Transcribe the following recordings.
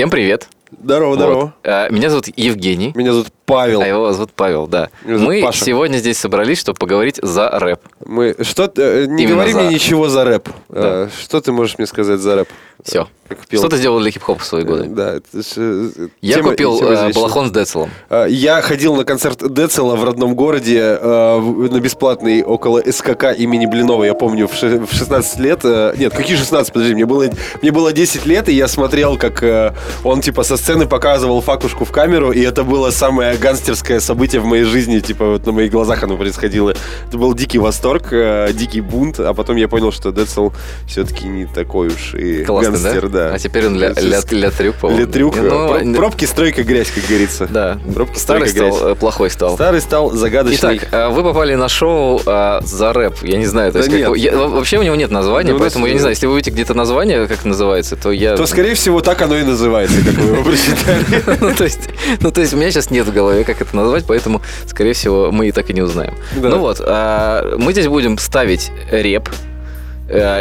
Всем привет. Здорово, здорово. Вот. А, Меня зовут Евгений. Меня зовут Павел. А его зовут Павел, да. Зовут Мы Паша. сегодня здесь собрались, чтобы поговорить за рэп. Мы что э, не Именно говори за. мне ничего за рэп. Э, Что ты можешь мне сказать за рэп? Все. Что ты сделал для хип-хопа в свои годы? Да, э, Я тема- купил тема э, балахон с Децелом. Э, Я ходил на концерт Децела в родном городе э, на бесплатный около СКК имени Блинова, я помню, в ше- в 16 лет. э, Нет, какие 16, подожди, мне было, мне было 10 лет, и я смотрел, как э, он типа со сцены показывал факушку в камеру, и это было самое гангстерское событие в моей жизни, типа вот на моих глазах оно происходило. Это был дикий восторг, э, дикий бунт, а потом я понял, что Децел все-таки не такой уж и Классно, гангстер, да. А теперь он ля, ля, ля трюк, по-моему. Летрюк, Ну, пробки, стройка, грязь, как говорится. Да. Пробки, Старый стройка, стал, грязь. э, плохой стал. Старый стал загадочный. Итак, э, вы попали на шоу э, за рэп. Я не знаю, то Да есть как нет. я- во- вообще у него нет названия, Да поэтому я не знаю, если вы увидите где-то название, как называется, то я... то, скорее всего, так оно и называется, как вы его прочитали. ну, то есть, ну, то есть у меня сейчас нет в голове, как это назвать, поэтому, скорее всего, мы и так и не узнаем. Да. Ну вот, а, мы здесь будем ставить реп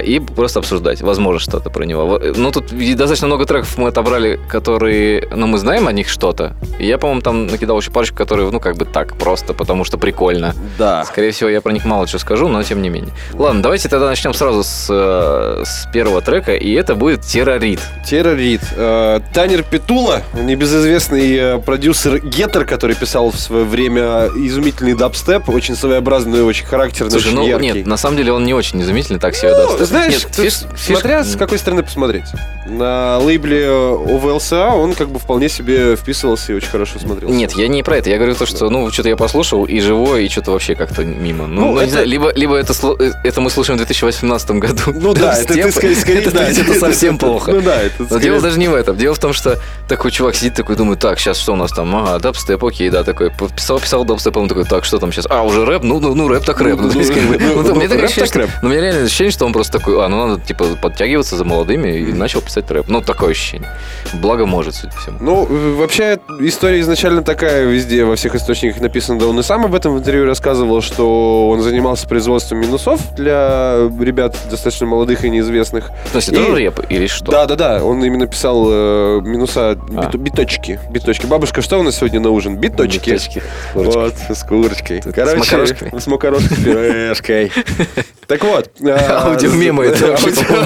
и просто обсуждать, возможно, что-то про него. Во- Ну, тут достаточно много треков мы отобрали, которые, ну, мы знаем о них что-то. Я, по-моему, там накидал еще парочку, которые, ну, как бы так, просто потому что прикольно. Да. Скорее всего, я про них мало чего скажу, но тем не менее. Ладно, давайте тогда начнем сразу с, э, с первого трека, и это будет «Террорит». Terror Reid. Э, Tanner Petulla, небезызвестный э, продюсер Getter, который писал в свое время изумительный дабстеп, очень своеобразный, очень характерный, Слушай, очень ну яркий. нет, на самом деле он не очень изумительный, так себе Ну, дабстеп. знаешь, Нет, фиш- фиш- смотря с какой стороны посмотреть. На лейбле OWSLA он как бы вполне себе вписывался и очень хорошо смотрелся. Нет, я не про это. Я говорю то, что, ну, что-то я послушал, и живое, и что-то вообще как-то мимо. Ну, Ну, ну, не это- знаю, либо, либо это, э, это мы слушаем в 2018 году. Ну да, это ты скорее, скорее это, да, это совсем плохо. Ну да, это Но дело даже не в этом. Дело в том, что такой чувак сидит такой, думает, так, сейчас что у нас там? Ага, дабстеп, окей, да, такой. Писал, писал дабстеп, он такой, так, что там сейчас? А, уже рэп? Ну, ну, ну рэп так рэп. Ну, Ну, ну, ну, меня такое ощущение, ну, у меня реально ощущение, что он просто такой, а, ну, надо, типа, подтягиваться за молодыми, и начал писать рэп. Ну, такое ощущение. Благо может, судя по всему. Ну, вообще, история изначально такая, везде, во всех источниках написано, да он и сам об этом в интервью рассказывал, что он занимался производством минусов для ребят достаточно молодых и неизвестных. В смысле, И- тоже рэп или что? Да, да, да, он именно писал э, минуса, А. бит- биточки, биточки. Бабушка, что у нас сегодня на ужин? Биточки. Биточки. Курочки. Вот, с курочкой. С Короче, макарошками? с макарошкой, с пюрешкой. Так вот. Аудиомемы это.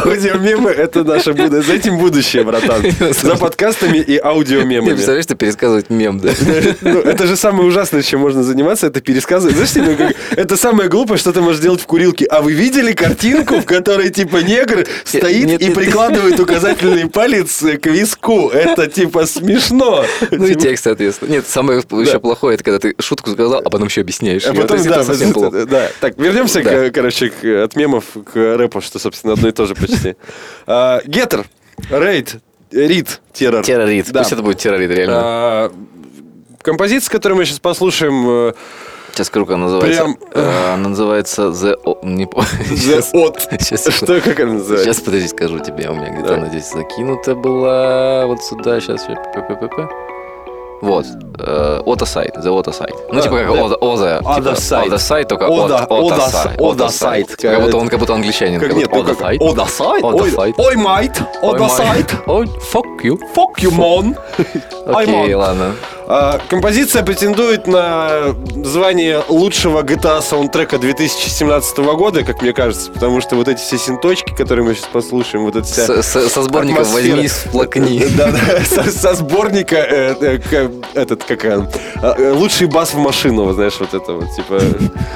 Аудиомемы это наше будущее. За этим будущее, братан. За подкастами и аудиомемами. представляешь, ты пересказывать мем, да? Ну, это же самое ужасное, чем можно заниматься, это пересказывать. Знаешь, это самое глупое, что ты можешь делать в курилке. А вы видели картинку, в которой, типа, негр стоит и прикладывает указательный палец к виску? Это, типа, смешно. Ну и Типа, текст, соответственно. Нет, самое еще плохое, это когда ты шутку сказал, а потом еще объясняешь. А потом, да, да. Так, вернемся, короче, от мемов к рэпу, что, собственно, одно и то же почти. А, Getter, Raid, Reid, Terror. Terror Reid. Да. Пусть это будет Terror Reid, реально. А, Композиция, которую мы сейчас послушаем, э, Сейчас как она называется. прям, Э, Она называется The... O- Не помню. The. От. Сейчас, Что, как она называется? Сейчас, подожди, скажу тебе. У меня где-то Да. она здесь закинута была. Вот сюда, сейчас. П-п-п-п. Вот. э, Oda Side. The Oda Side. Ну, типа как да. Oda, Oda, Other типа side. Oda Side, только Oda side. Side. Как будто он, как будто англичанин. Как нет, как Side. Ода сайт? Ой, майт, Ода сайт. Ой, fuck you. Fuck you. I'm Окей, ладно. А, Композиция претендует на звание лучшего GTA саундтрека 2017 года, как мне кажется, потому что вот эти все синточки, которые мы сейчас послушаем, вот эта вся... Со сборника атмосфера. возьми, сплакни. Да, да, со, со сборника э, э, этот, как а, э, лучший бас в машину, вот знаешь, вот это вот, типа...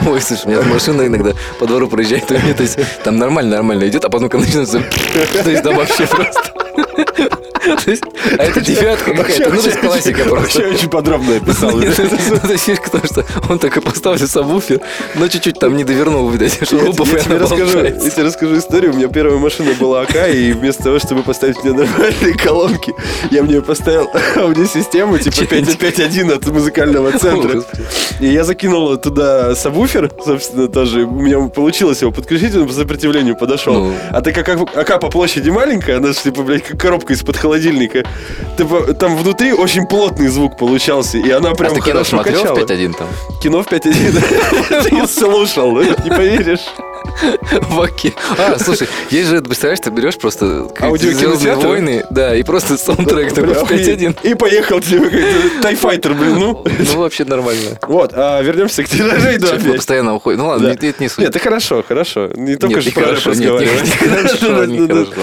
Ой, слушай, у меня машина иногда по двору проезжает, то есть там нормально, нормально идет, а потом когда начинается... То есть там вообще просто... То а это девятка какая-то, ну, то есть классика просто. Вообще очень подробно описал. Это- это фишка в том, что он такой поставил сабвуфер, но чуть-чуть там не довернул, видать, шурупов, я и тебе расскажу, я тебе расскажу историю. У меня первая машина была АК, и вместо того, чтобы поставить мне нормальные колонки, я в нее поставил аудиосистему типа Чё-нибудь. 5.1 от музыкального центра. И я закинул туда сабвуфер, собственно, тоже. У меня получилось его подключить, он по сопротивлению подошел. Ну. А так как АК по площади маленькая, она же, типа, блядь, как коробка из-под холодильника. Типа, там внутри очень плотный звук получался, и она А прям ты кино смотрел в качала. 5.1 там? Кино в 5.1. Ты слушал, не поверишь. В оке. А, слушай, есть же, представляешь, ты берешь просто? «Звездные войны, да, и просто саундтрек такой в 5.1. И поехал тебе тайфайтер, блин, ну. Ну, вообще нормально. Вот, а вернемся к тиражей, да, постоянно уходим. Ну ладно, это не суть. Нет, это хорошо, хорошо. Не только же про рэп хорошо.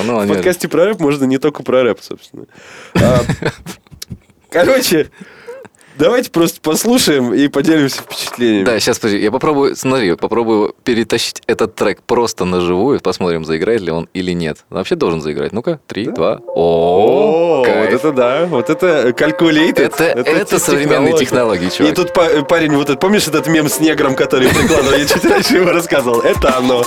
Ну, В подкасте про рэп можно не только про рэп, собственно. А, Короче, давайте просто послушаем и поделимся впечатлениями. Да, сейчас, подожди, я попробую, смотри, попробую перетащить этот трек просто на живую, посмотрим, заиграет ли он или нет. Он вообще должен заиграть. Ну-ка, три, два. О, вот это да, вот это calculated. Это- это современные технологии, чувак. И тут па- парень, вот этот, помнишь этот мем с негром, который прикладывал, я чуть раньше его рассказывал, это оно.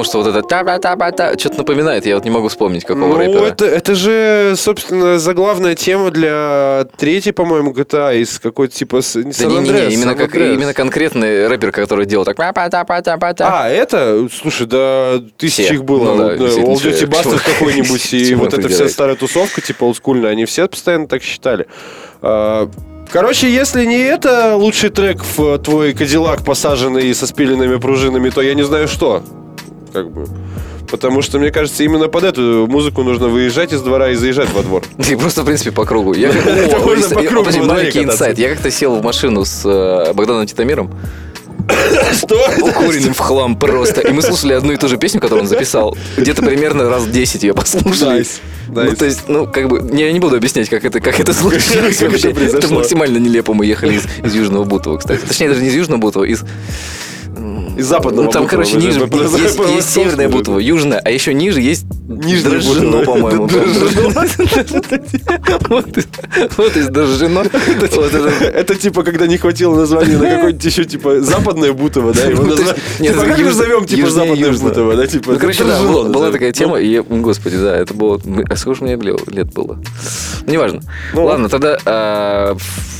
Подумал, что вот это та-та-та-та что-то напоминает, я вот не могу вспомнить, какого Ну, рэпера. это, это же, собственно, заглавная тема для третьей, по-моему, GTA из какой-то типа... с- Да не, не, не, именно, как, именно конкретный рэпер, который делал так па-па-та-па-та-па-та. А, это? Слушай, да тысячи Все. их было. Ну да, Вот, действительно, All Duty. Bastard какой-нибудь, и вот эта вся старая тусовка, типа олдскульная, они все постоянно так считали. А, Короче, если не это лучший трек в твой кадиллак, посаженный со спиленными пружинами, то я не знаю что. Как бы. Потому что, мне кажется, именно под эту музыку нужно выезжать из двора и заезжать во двор. И просто, в принципе, по кругу. Я, Это маленький инсайт. Я как-то сел в машину с э, Богданом Титамиром, Что? укуренным в хлам просто. И мы слушали одну и ту же песню, которую он записал. Где-то примерно раз 10 ее послушали. Nice, Ну, nice. то есть, ну, как бы, не, я не буду объяснять, как это, как это случилось. Это вообще. произошло. Это максимально нелепо. Мы ехали из, из Южного Бутова, кстати. Точнее, даже не из Южного Бутова, из... Из западного Ну, там, Бутова, короче, ниже есть, есть, северное Бутово, южное, а еще ниже есть Нижнее Дрожжино, по-моему. Вот из- Дрожжино. Это- типа, когда не хватило названия на какое-нибудь еще, типа, западное Бутово, да? Его Ну, Типа, как назовем, типа, западное. Бутово, да? Типа, Ну, короче, да, была, такая тема, и, господи, да, это было... А сколько мне лет было? Неважно. Ну, Ладно, тогда а,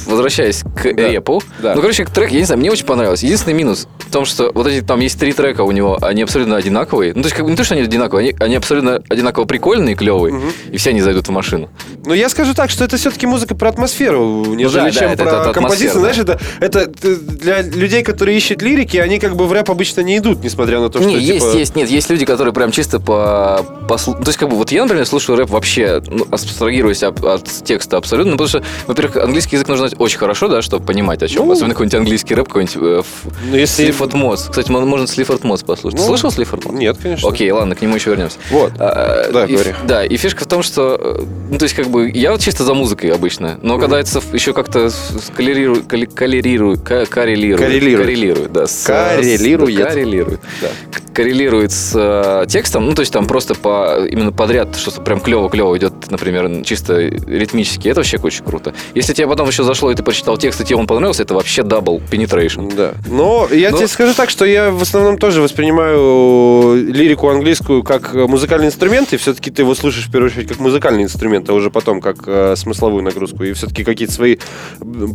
возвращаясь к репу. Ну, короче, трек, я не знаю, мне очень понравилось. Единственный минус в том, что вот эти, там есть три трека у него, они абсолютно одинаковые. Ну, то есть, как бы не то, что они одинаковые, они, они абсолютно одинаково прикольный и клевый, и все они зайдут в машину. Ну, я скажу так, что это все-таки музыка про атмосферу, нежели да, чем это- про это композицию. атмосфера, Знаешь, это, это т- для людей, которые ищут лирики, они как бы в рэп обычно не идут, несмотря на то, что не, есть, типа... есть, нет, есть люди, которые прям чисто по, послу- То есть, как бы, вот я, например, слушаю рэп вообще, ну, абстрагируясь от, от текста абсолютно, ну, потому что, во-первых, английский язык нужно знать очень хорошо, да, чтобы понимать, о чем. Ну. Особенно какой-нибудь английский рэп, какой-нибудь э, Ну, если... Mods. Кстати, мо- можно Sleaford Mods послушать. Ты Ну, слышал Sleaford Mods? Нет, конечно. Окей, ладно, к нему еще вернемся. Вот. А, Да, и, говори. Да, и фишка в том, что, э, ну, то есть, как бы, я вот чисто за музыкой обычно, но когда это еще как-то коллерирует, коллерирует, коррелирует, Коррелирует. коррелирует, да, с- Коррелирует. с- коррелирует, Да. Коррелирует с э, текстом, ну, то есть, там просто по, именно подряд что-то прям клево-клево идет, например, чисто ритмически, это вообще очень круто. Если тебе потом еще зашло, и ты прочитал текст, и тебе он понравился, это вообще double penetration. Да. Но я Но- тебе скажу так, что я в основном тоже воспринимаю лирику английскую как музыкальный инструмент, и все-таки ты его слушаешь в первую очередь как музыкальный инструмент, а уже потом как э, смысловую нагрузку. И все-таки какие-то свои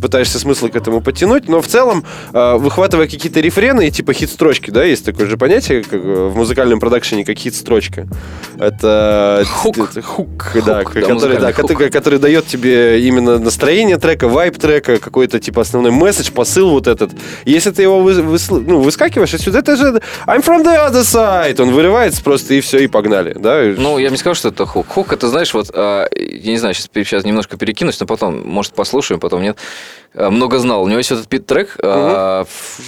пытаешься смыслы к этому подтянуть. Но в целом, э, выхватывая какие-то рефрены, типа хит-строчки, да, есть такое же понятие как, э, в музыкальном продакшене, как хит-строчка. Это Хук. это хук, да, Хук, да, который, музыкальный да, хук. который, который дает тебе именно настроение трека, вайб трека, какой-то типа основной месседж, посыл вот этот. Если ты его вы- высл- ну, выскакиваешь отсюда, это же I'm from the other side. Он вырывается просто и все, и погнали. Да? Ну, я бы не сказал, что это хук. Хук, это, знаешь, вот, а, я не знаю, сейчас, сейчас немножко перекинусь, но потом, может, послушаем, потом нет. А, Много знал. У него есть этот пит-трек. а, ф-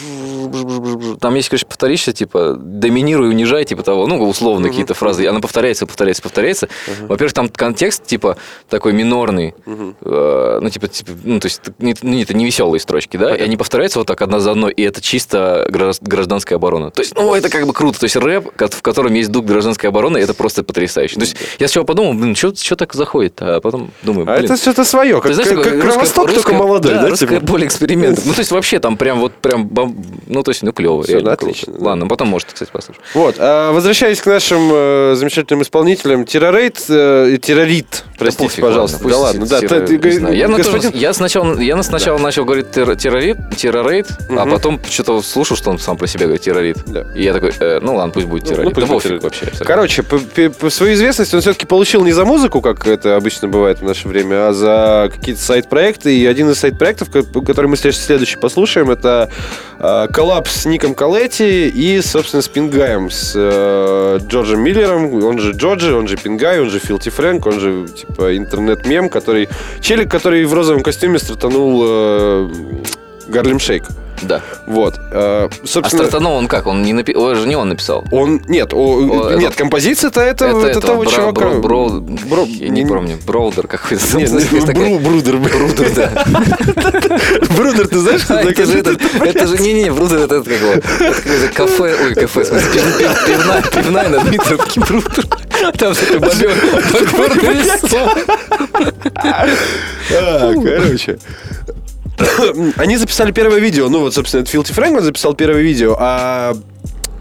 Там есть, короче, повторишься, типа, доминируй, унижай, типа того, ну, условно какие-то фразы. Она повторяется, повторяется, повторяется. Во-первых, там контекст, типа, такой минорный. Э, Ну, типа, типа, ну, то есть, не- ну, это не веселые строчки, да? И они повторяются вот так одна за одной, и это чисто гражд- гражданская оборона. То есть, ну, это как бы круто. То есть, рэп, в котором есть дух гражданской обороны, это просто потрясающе. То есть, я сначала подумал, блин, что так заходит? А потом думаю, А блин. это что-то свое, как, Ты знаешь, как, как русское- Кровосток, только русское- молодой, да? русское типа? поле экспериментов. Ну, то есть, вообще там прям вот прям, ну, то есть, ну, клево. Всё, реально да, отлично, да. Ладно, потом, может, кстати, послушаем. Вот, а, возвращаясь к нашим э, замечательным исполнителям, Террорейт, э, Террорит, простите, пофиг, пожалуйста. ладно, да ладно, да. ты- ты- знаю. Я, на тоже- господин- я сначала, я на- сначала начал говорить терро- террорит, террорейт, а Мгм. потом что-то слушал, что он сам про себя говорит террорит. Да. И я такой, э, ну ладно, пусть будет Ну, террорит. ну, пусть да будет террорит. вообще. абсолютно. Короче, по, по- по свою известность он все-таки получил не за музыку, как это обычно бывает в наше время, а за какие-то сайт-проекты. И один из сайт-проектов, ко- который мы след- следующий послушаем, это э, коллапс с Ником Калетти и, собственно, с Пингаем, с э, Джорджем Миллером, он же Джорджи, он же Пингай, он же Филти Фрэнк, он же, типа, интернет-мем, который... Челик, который в розовом костюме стартанул э, Harlem Shake. Да. Вот. Э, А собственно, стартанул он как? Он не напи... Ой, же не он написал. он... Нет, о, О, нет, это- композиция-то это, это, этого того бра- чувака. бро- бро- Бро- Я не помню. Броудер какой-то. Нет, такая- Бру- Брудер. Брудер, да. Брудер, ты знаешь, что А, это Это же, это же, не-не, Брудер, это как его, это кафе, ой, кафе, пивная, пивная на Дмитровке, Брудер. Там такой бобер, бобер. А, короче. Они записали первое видео. Ну, вот, собственно, это Филти Фрэнк записал первое видео, а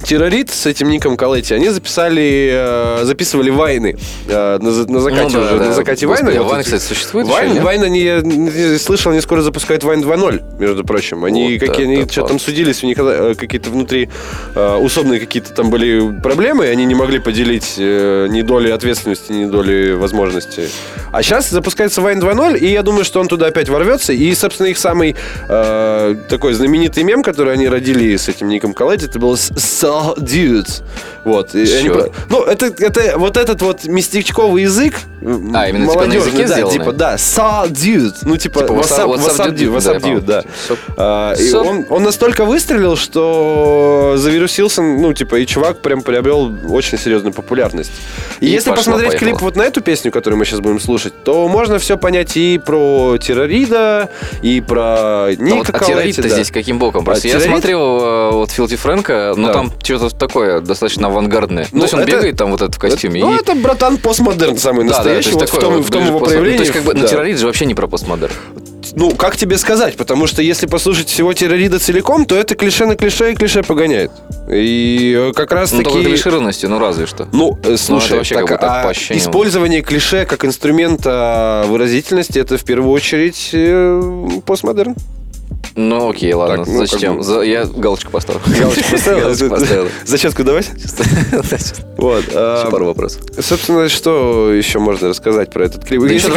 Террорит с этим ником Калетти, они записали, э, записывали вайны э, на, на закате Ну да, уже, да. на закате Господи, вайны. а Вот Вайн, кстати, существует Вайн, еще? Вайн, они, я не слышал, они скоро запускают Вайн 2.0, между прочим. Они, Вот какие, они это что-то там судились, у них э, какие-то внутри усобные какие-то там были проблемы, и они не могли поделить ни доли ответственности, ни доли возможности. А сейчас запускается Вайн 2.0, и я думаю, что он туда опять ворвется. И, собственно, их самый э, такой знаменитый мем, который они родили с этим ником Калетти, это был So Dude. Вот. Они ну, это, это вот этот вот местечковый язык. А, именно типа на языке да, сделано? типа, да, so dude. Ну, типа, Типа, what's up, what's up, dude, what's up, да, dude, да. А, и он, он настолько выстрелил, что завирусился, ну, типа, и чувак прям приобрел очень серьезную популярность. И, И если пошло, посмотреть поехало. клип вот на эту песню, которую мы сейчас будем слушать, то можно все понять и про террорида, и про А Ника вот, а Калетти, террорит-то да. здесь каким боком? Просто я террорит? смотрел э, вот Филти Фрэнка, ну Да. там что-то такое достаточно авангардное. Ну, то есть он это- бегает там вот этот в костюме. Ну, и- это, братан, постмодерн самый то настоящий, есть вот в том, вот в том его проявлении. Ну, то есть как бы, ну, да. террорит же вообще не про постмодерн. Ну, как тебе сказать? Потому что если послушать всего террорида целиком, то это клише на клише и клише погоняет. И э, как раз Ну, таки... только клишированностью, ну разве что. Ну, э, слушай, это вообще так, как бы так а использование клише как инструмента выразительности это в первую очередь э, постмодерн. Ну окей, ладно, Так, ну, как зачем? бы- За- Я галочку поставил. Галочку поставил? Зачетку давать? Вот. а, Еще пару вопросов. Собственно, что еще можно рассказать про этот клип? Если,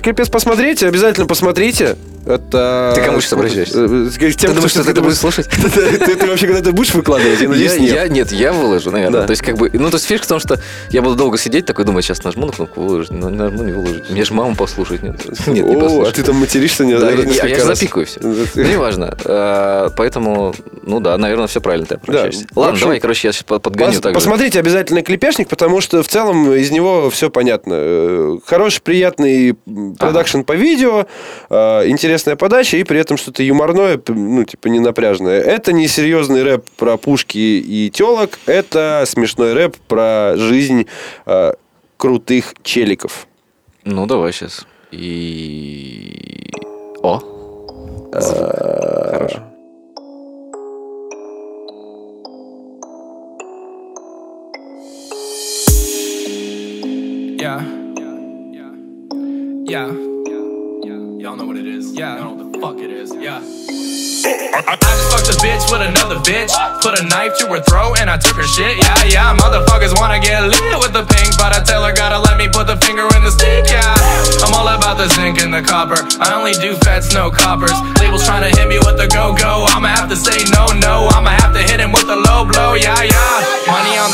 клипец посмотрите, обязательно посмотрите. Это... Ты кому сейчас обращаешься? Э, к тем, Ты думаешь, что ты это будешь- слушать? Ты вообще когда-то будешь выкладывать? Я надеюсь, нет. я- нет, я выложу, наверное. То есть, как бы, ну, то есть, фишка в том, что я буду долго сидеть, такой думать, сейчас нажму на кнопку выложить, но не нажму, не выложить. Мне же маму послушать, нет. Нет, не О, а послушать. ты там материшься не Да, я, запикаю все. Ну, неважно. Э, Поэтому, ну да, наверное, все правильно ты обращаешься. Ладно, общем, давай, короче, я сейчас подгоню Пос- так же. Посмотрите обязательно клипешник, потому что в целом из него все понятно. Э, Хороший, приятный продакшн по видео, э, интересная подача и при этом что-то юморное, ну, типа не напряжное. Это не серьезный рэп про пушки и телок, это смешной рэп про жизнь крутых челиков. Ну, давай сейчас. И... О! Хорошо. Yeah. Yeah. Y'all know what it is. Yeah. Y'all know what the fuck it is. Yeah. I, I just fucked a bitch with another bitch. Put a knife to her throat and I took her shit. Yeah, yeah. Motherfuckers wanna get lit with the pink, but I tell her gotta let me put the finger in the stick. Yeah. I'm all about the zinc and the copper. I only do fats, no coppers. Labels trying to hit me with the go go. I'ma have to say no, no. I'ma have to hit him with the low blow. Yeah, yeah.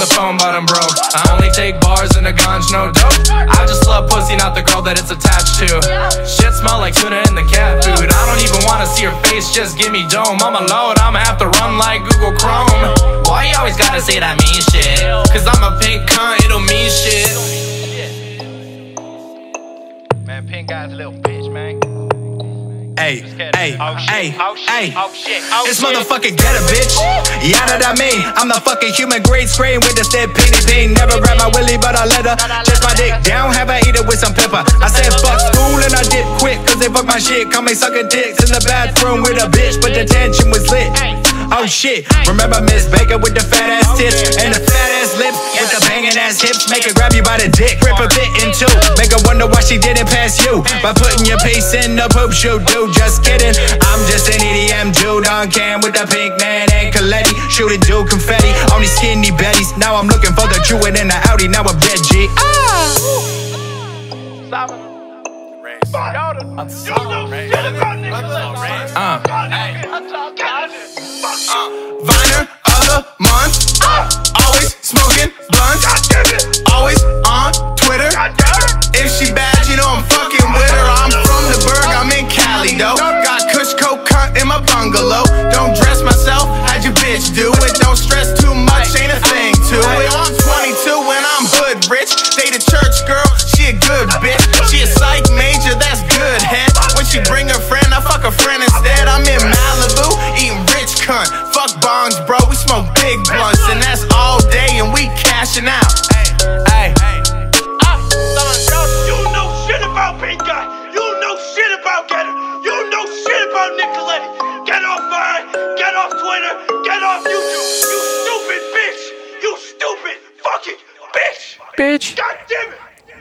The phone, but I'm broke. I only take bars and a ganj, no dope. I just love pussy, not the girl that it's attached to. Shit smell like tuna in the cat food. I don't even wanna see her face, just give me dome. I'm a load, I'ma have to run like Google Chrome. Why you always gotta say that mean shit? Cause I'm a pink cunt, it'll mean shit. Man, pink guy's a little bitch, man. Hey, hey, Oh hey, oh hey. oh shit, This motherfucker get a bitch. Yeah, what I mean. I'm the fucking human grade screen with the step penny ping. Never grab my willy, but I let her just my dick down. Have I eat it with some pepper? I said fuck school and I dip quick, cause they fuck my shit. Call me sucking dicks in the bathroom with a bitch, but the tension was lit. Oh shit, remember Miss Baker with the fat ass tits and the fat ass lips with the banging ass hips. Make her grab you by the dick, rip a bit in two. Make her wonder why she didn't pass you by putting your piece in the poop shoe, dude. Just kidding, I'm just an EDM dude on cam with the pink man and Coletti. Shooting dude confetti on these skinny betties. Now I'm looking for the Druid in the Audi. Now I'm dead G. Uh. Viner the month. Always smoking blunts. Always on Twitter. If she bad, you know I'm fucking with her. I'm from the Berg, I'm in Cali though. Got Kush Coke cunt in my bungalow. Don't dress myself, how'd your bitch do it? Don't stress too much, ain't a thing to it. I'm 22 when I'm hood rich. Date a church girl, she a good bitch. She a psych major, that's good head. When she bring her friend, I fuck a friend instead. Cashing out. Hey, You know shit about Pink Guy. You know shit about Getter. You know shit about Nicoletti. Get off Vine. Get off Twitter. Get off YouTube. You stupid bitch. You stupid fucking bitch. Печь. God damn it.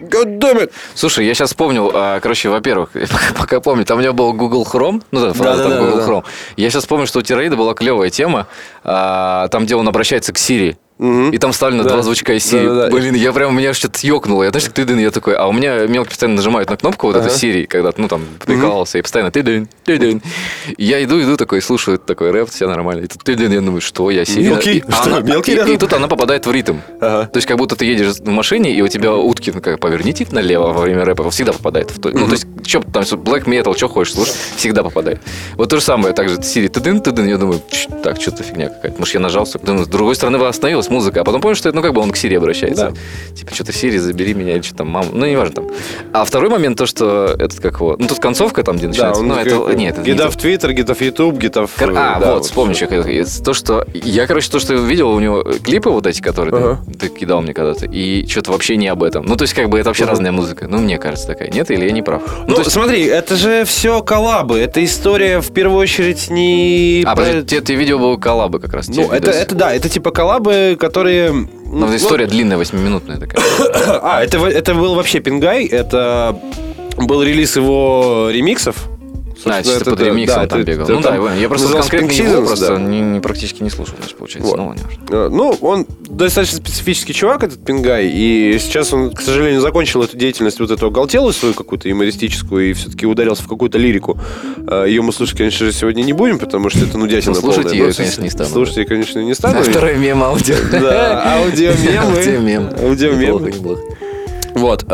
God damn it. Слушай, я сейчас вспомнил, а, короче, во-первых, пока, пока помню, там у него был Google Chrome, ну да, фраза там Да-да-да, Google да. Chrome. Я сейчас помню, что у Тираида была клевая тема, а, там, где он обращается к Siri. И там вставлено Да. два звучка из Siri. Да-да-да. Блин, я прям, меня что-то ёкнуло. Я, знаешь, ты я такой, а у меня мелкий постоянно нажимают на кнопку вот эту Siri, когда ну там прикалывался, и постоянно ты дын, ты дын. Я иду, иду такой, слушаю такой рэп, все нормально. И тут ты дын, я думаю, что я Siri. Мелкий? И Что, она- мелкий и- рядом? И тут она попадает в ритм. Ага. То есть, как будто ты едешь в машине, и у тебя утки, ну, как, поверните налево во время рэпа, всегда попадает. В то, Ну, то есть, что там, black metal, что хочешь, слушай, всегда попадает. Вот то же самое, также Siri, ты дын, ты дын, я думаю, «Чш, так, что-то фигня какая-то. Может, я нажался, с другой стороны остановилась музыка, а потом помню, что это, ну, как бы он к Siri обращается. Типа, что-то Siri, забери меня, или что там, мама, ну, неважно там. А второй момент, то, что этот, как его, ну, тут концовка там, где Да, начинается, он ну, это, нет, это не Гида то. в Твиттер, гида в Ютуб, гида в... Кор- А, да, вот, вспомню, что. То, что я, короче, то, что видел у него э, клипы вот эти, которые ты- Ага. ты, кидал мне когда-то, и что-то вообще не об этом. Ну, то есть, как бы это вообще разная музыка. Ну, мне кажется, такая. Нет, или я не прав? Ну, то есть- смотри, это же все коллабы. Это история, в первую очередь, не... А, про- подожди, те, ты видео было коллабы как раз. те Ну, это, это да, это типа коллабы, которые... Ну, ну, история длинная, восьмиминутная такая. А, это, это был вообще Пингай, это был релиз его ремиксов А, чисто это под да, ремиксом да, там это- бегал. это Ну да, там его- я просто конкретно его просто да. не, не- практически не слушал, значит, получается. Вот. Ну, ладно, Ну, он достаточно специфический чувак, этот Пингай, и сейчас он, к сожалению, закончил эту деятельность вот эту оголтелую свою какую-то юмористическую и все-таки ударился в какую-то лирику. Э, Ее мы слушать, конечно же, сегодня не будем, потому что это нудятина Ну, слушать её, Ну, конечно, не стану. Слушать ее, конечно, не стану. А второй мем аудио. Да, аудиомемы. Аудиомем. Аудиомемы. Неплохо, неплохо. Вот.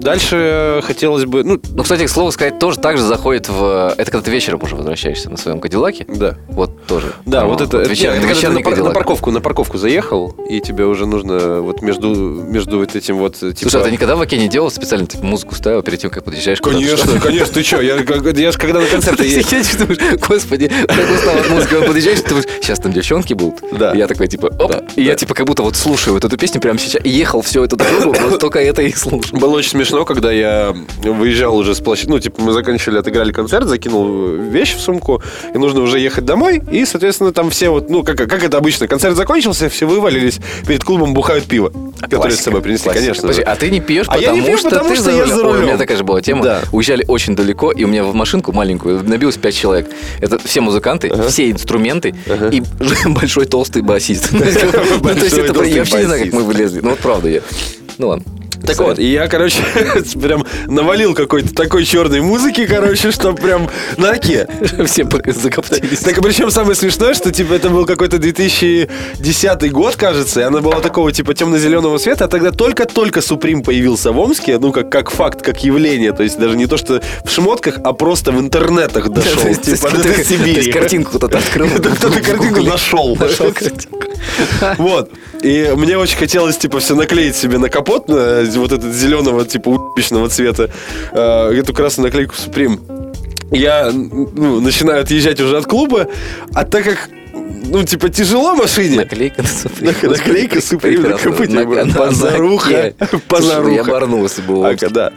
Дальше хотелось бы... Ну, Ну, кстати, к слову сказать, тоже так же заходит в... Это когда ты вечером уже возвращаешься на своем Кадиллаке. да. Вот тоже. Да, Ну, вот это, это, вечер- это когда ты на, на парковку, на парковку заехал, и тебе уже нужно вот между, между вот этим вот типа... Слушай, а ты никогда в Оке не делал специально типа, музыку ставил перед тем, как подъезжаешь? Конечно, конечно, ты что? Я, я же когда на концерты Ты е- сидишь, думаешь, господи, так устал от музыки, он подъезжаешь, ты думаешь, сейчас там девчонки будут. Да. Я такой, типа, оп, и я типа как будто вот слушаю вот эту песню прямо сейчас, и ехал всю эту дорогу, вот только это и слушал. Было очень смешно, когда я выезжал уже с площадки. Ну, типа, мы заканчивали, отыграли концерт, закинул вещи в сумку, и нужно уже ехать домой. И, соответственно, там все вот, ну, как, как это обычно, концерт закончился, все вывалились, перед клубом бухают пиво, которое с собой принесли, Классика. конечно. Подожди, же. а ты не пьешь, А я потому не пью, что потому ты что я за Ой, рулем. У меня такая же была тема. Да. Уезжали очень далеко, и у меня в машинку маленькую набилось 5 человек. Это все музыканты, все инструменты и большой толстый басист. Ну, то есть, это я вообще не знаю, как мы вылезли. Ну вот правда я. Ну ладно. Так вот, и я, короче, прям навалил какой-то такой черной музыки, короче, что прям на оке. Все закоптились. Так причем самое смешное, что типа это был какой-то 2010 год, кажется, и она была такого типа темно-зеленого цвета, а тогда только-только Суприм появился в Омске, ну как, как факт, как явление, то есть даже не то, что в шмотках, а просто в интернетах дошел, То есть, типа до То есть Сибири. картинку кто-то открыл. Кто-то картинку нашел. Нашел картинку. Вот. И мне очень хотелось, типа, все наклеить себе на капот, вот этот зеленого, типа, убичного цвета, э, эту красную наклейку Supreme. Я, ну, начинаю отъезжать уже от клуба, а так как ну, типа, тяжело машине. Наклейка на Суприм. Нак- наклейка Supreme на капоте. Позаруха. Позаруха. Я борнулся бы. в А, Омске. да.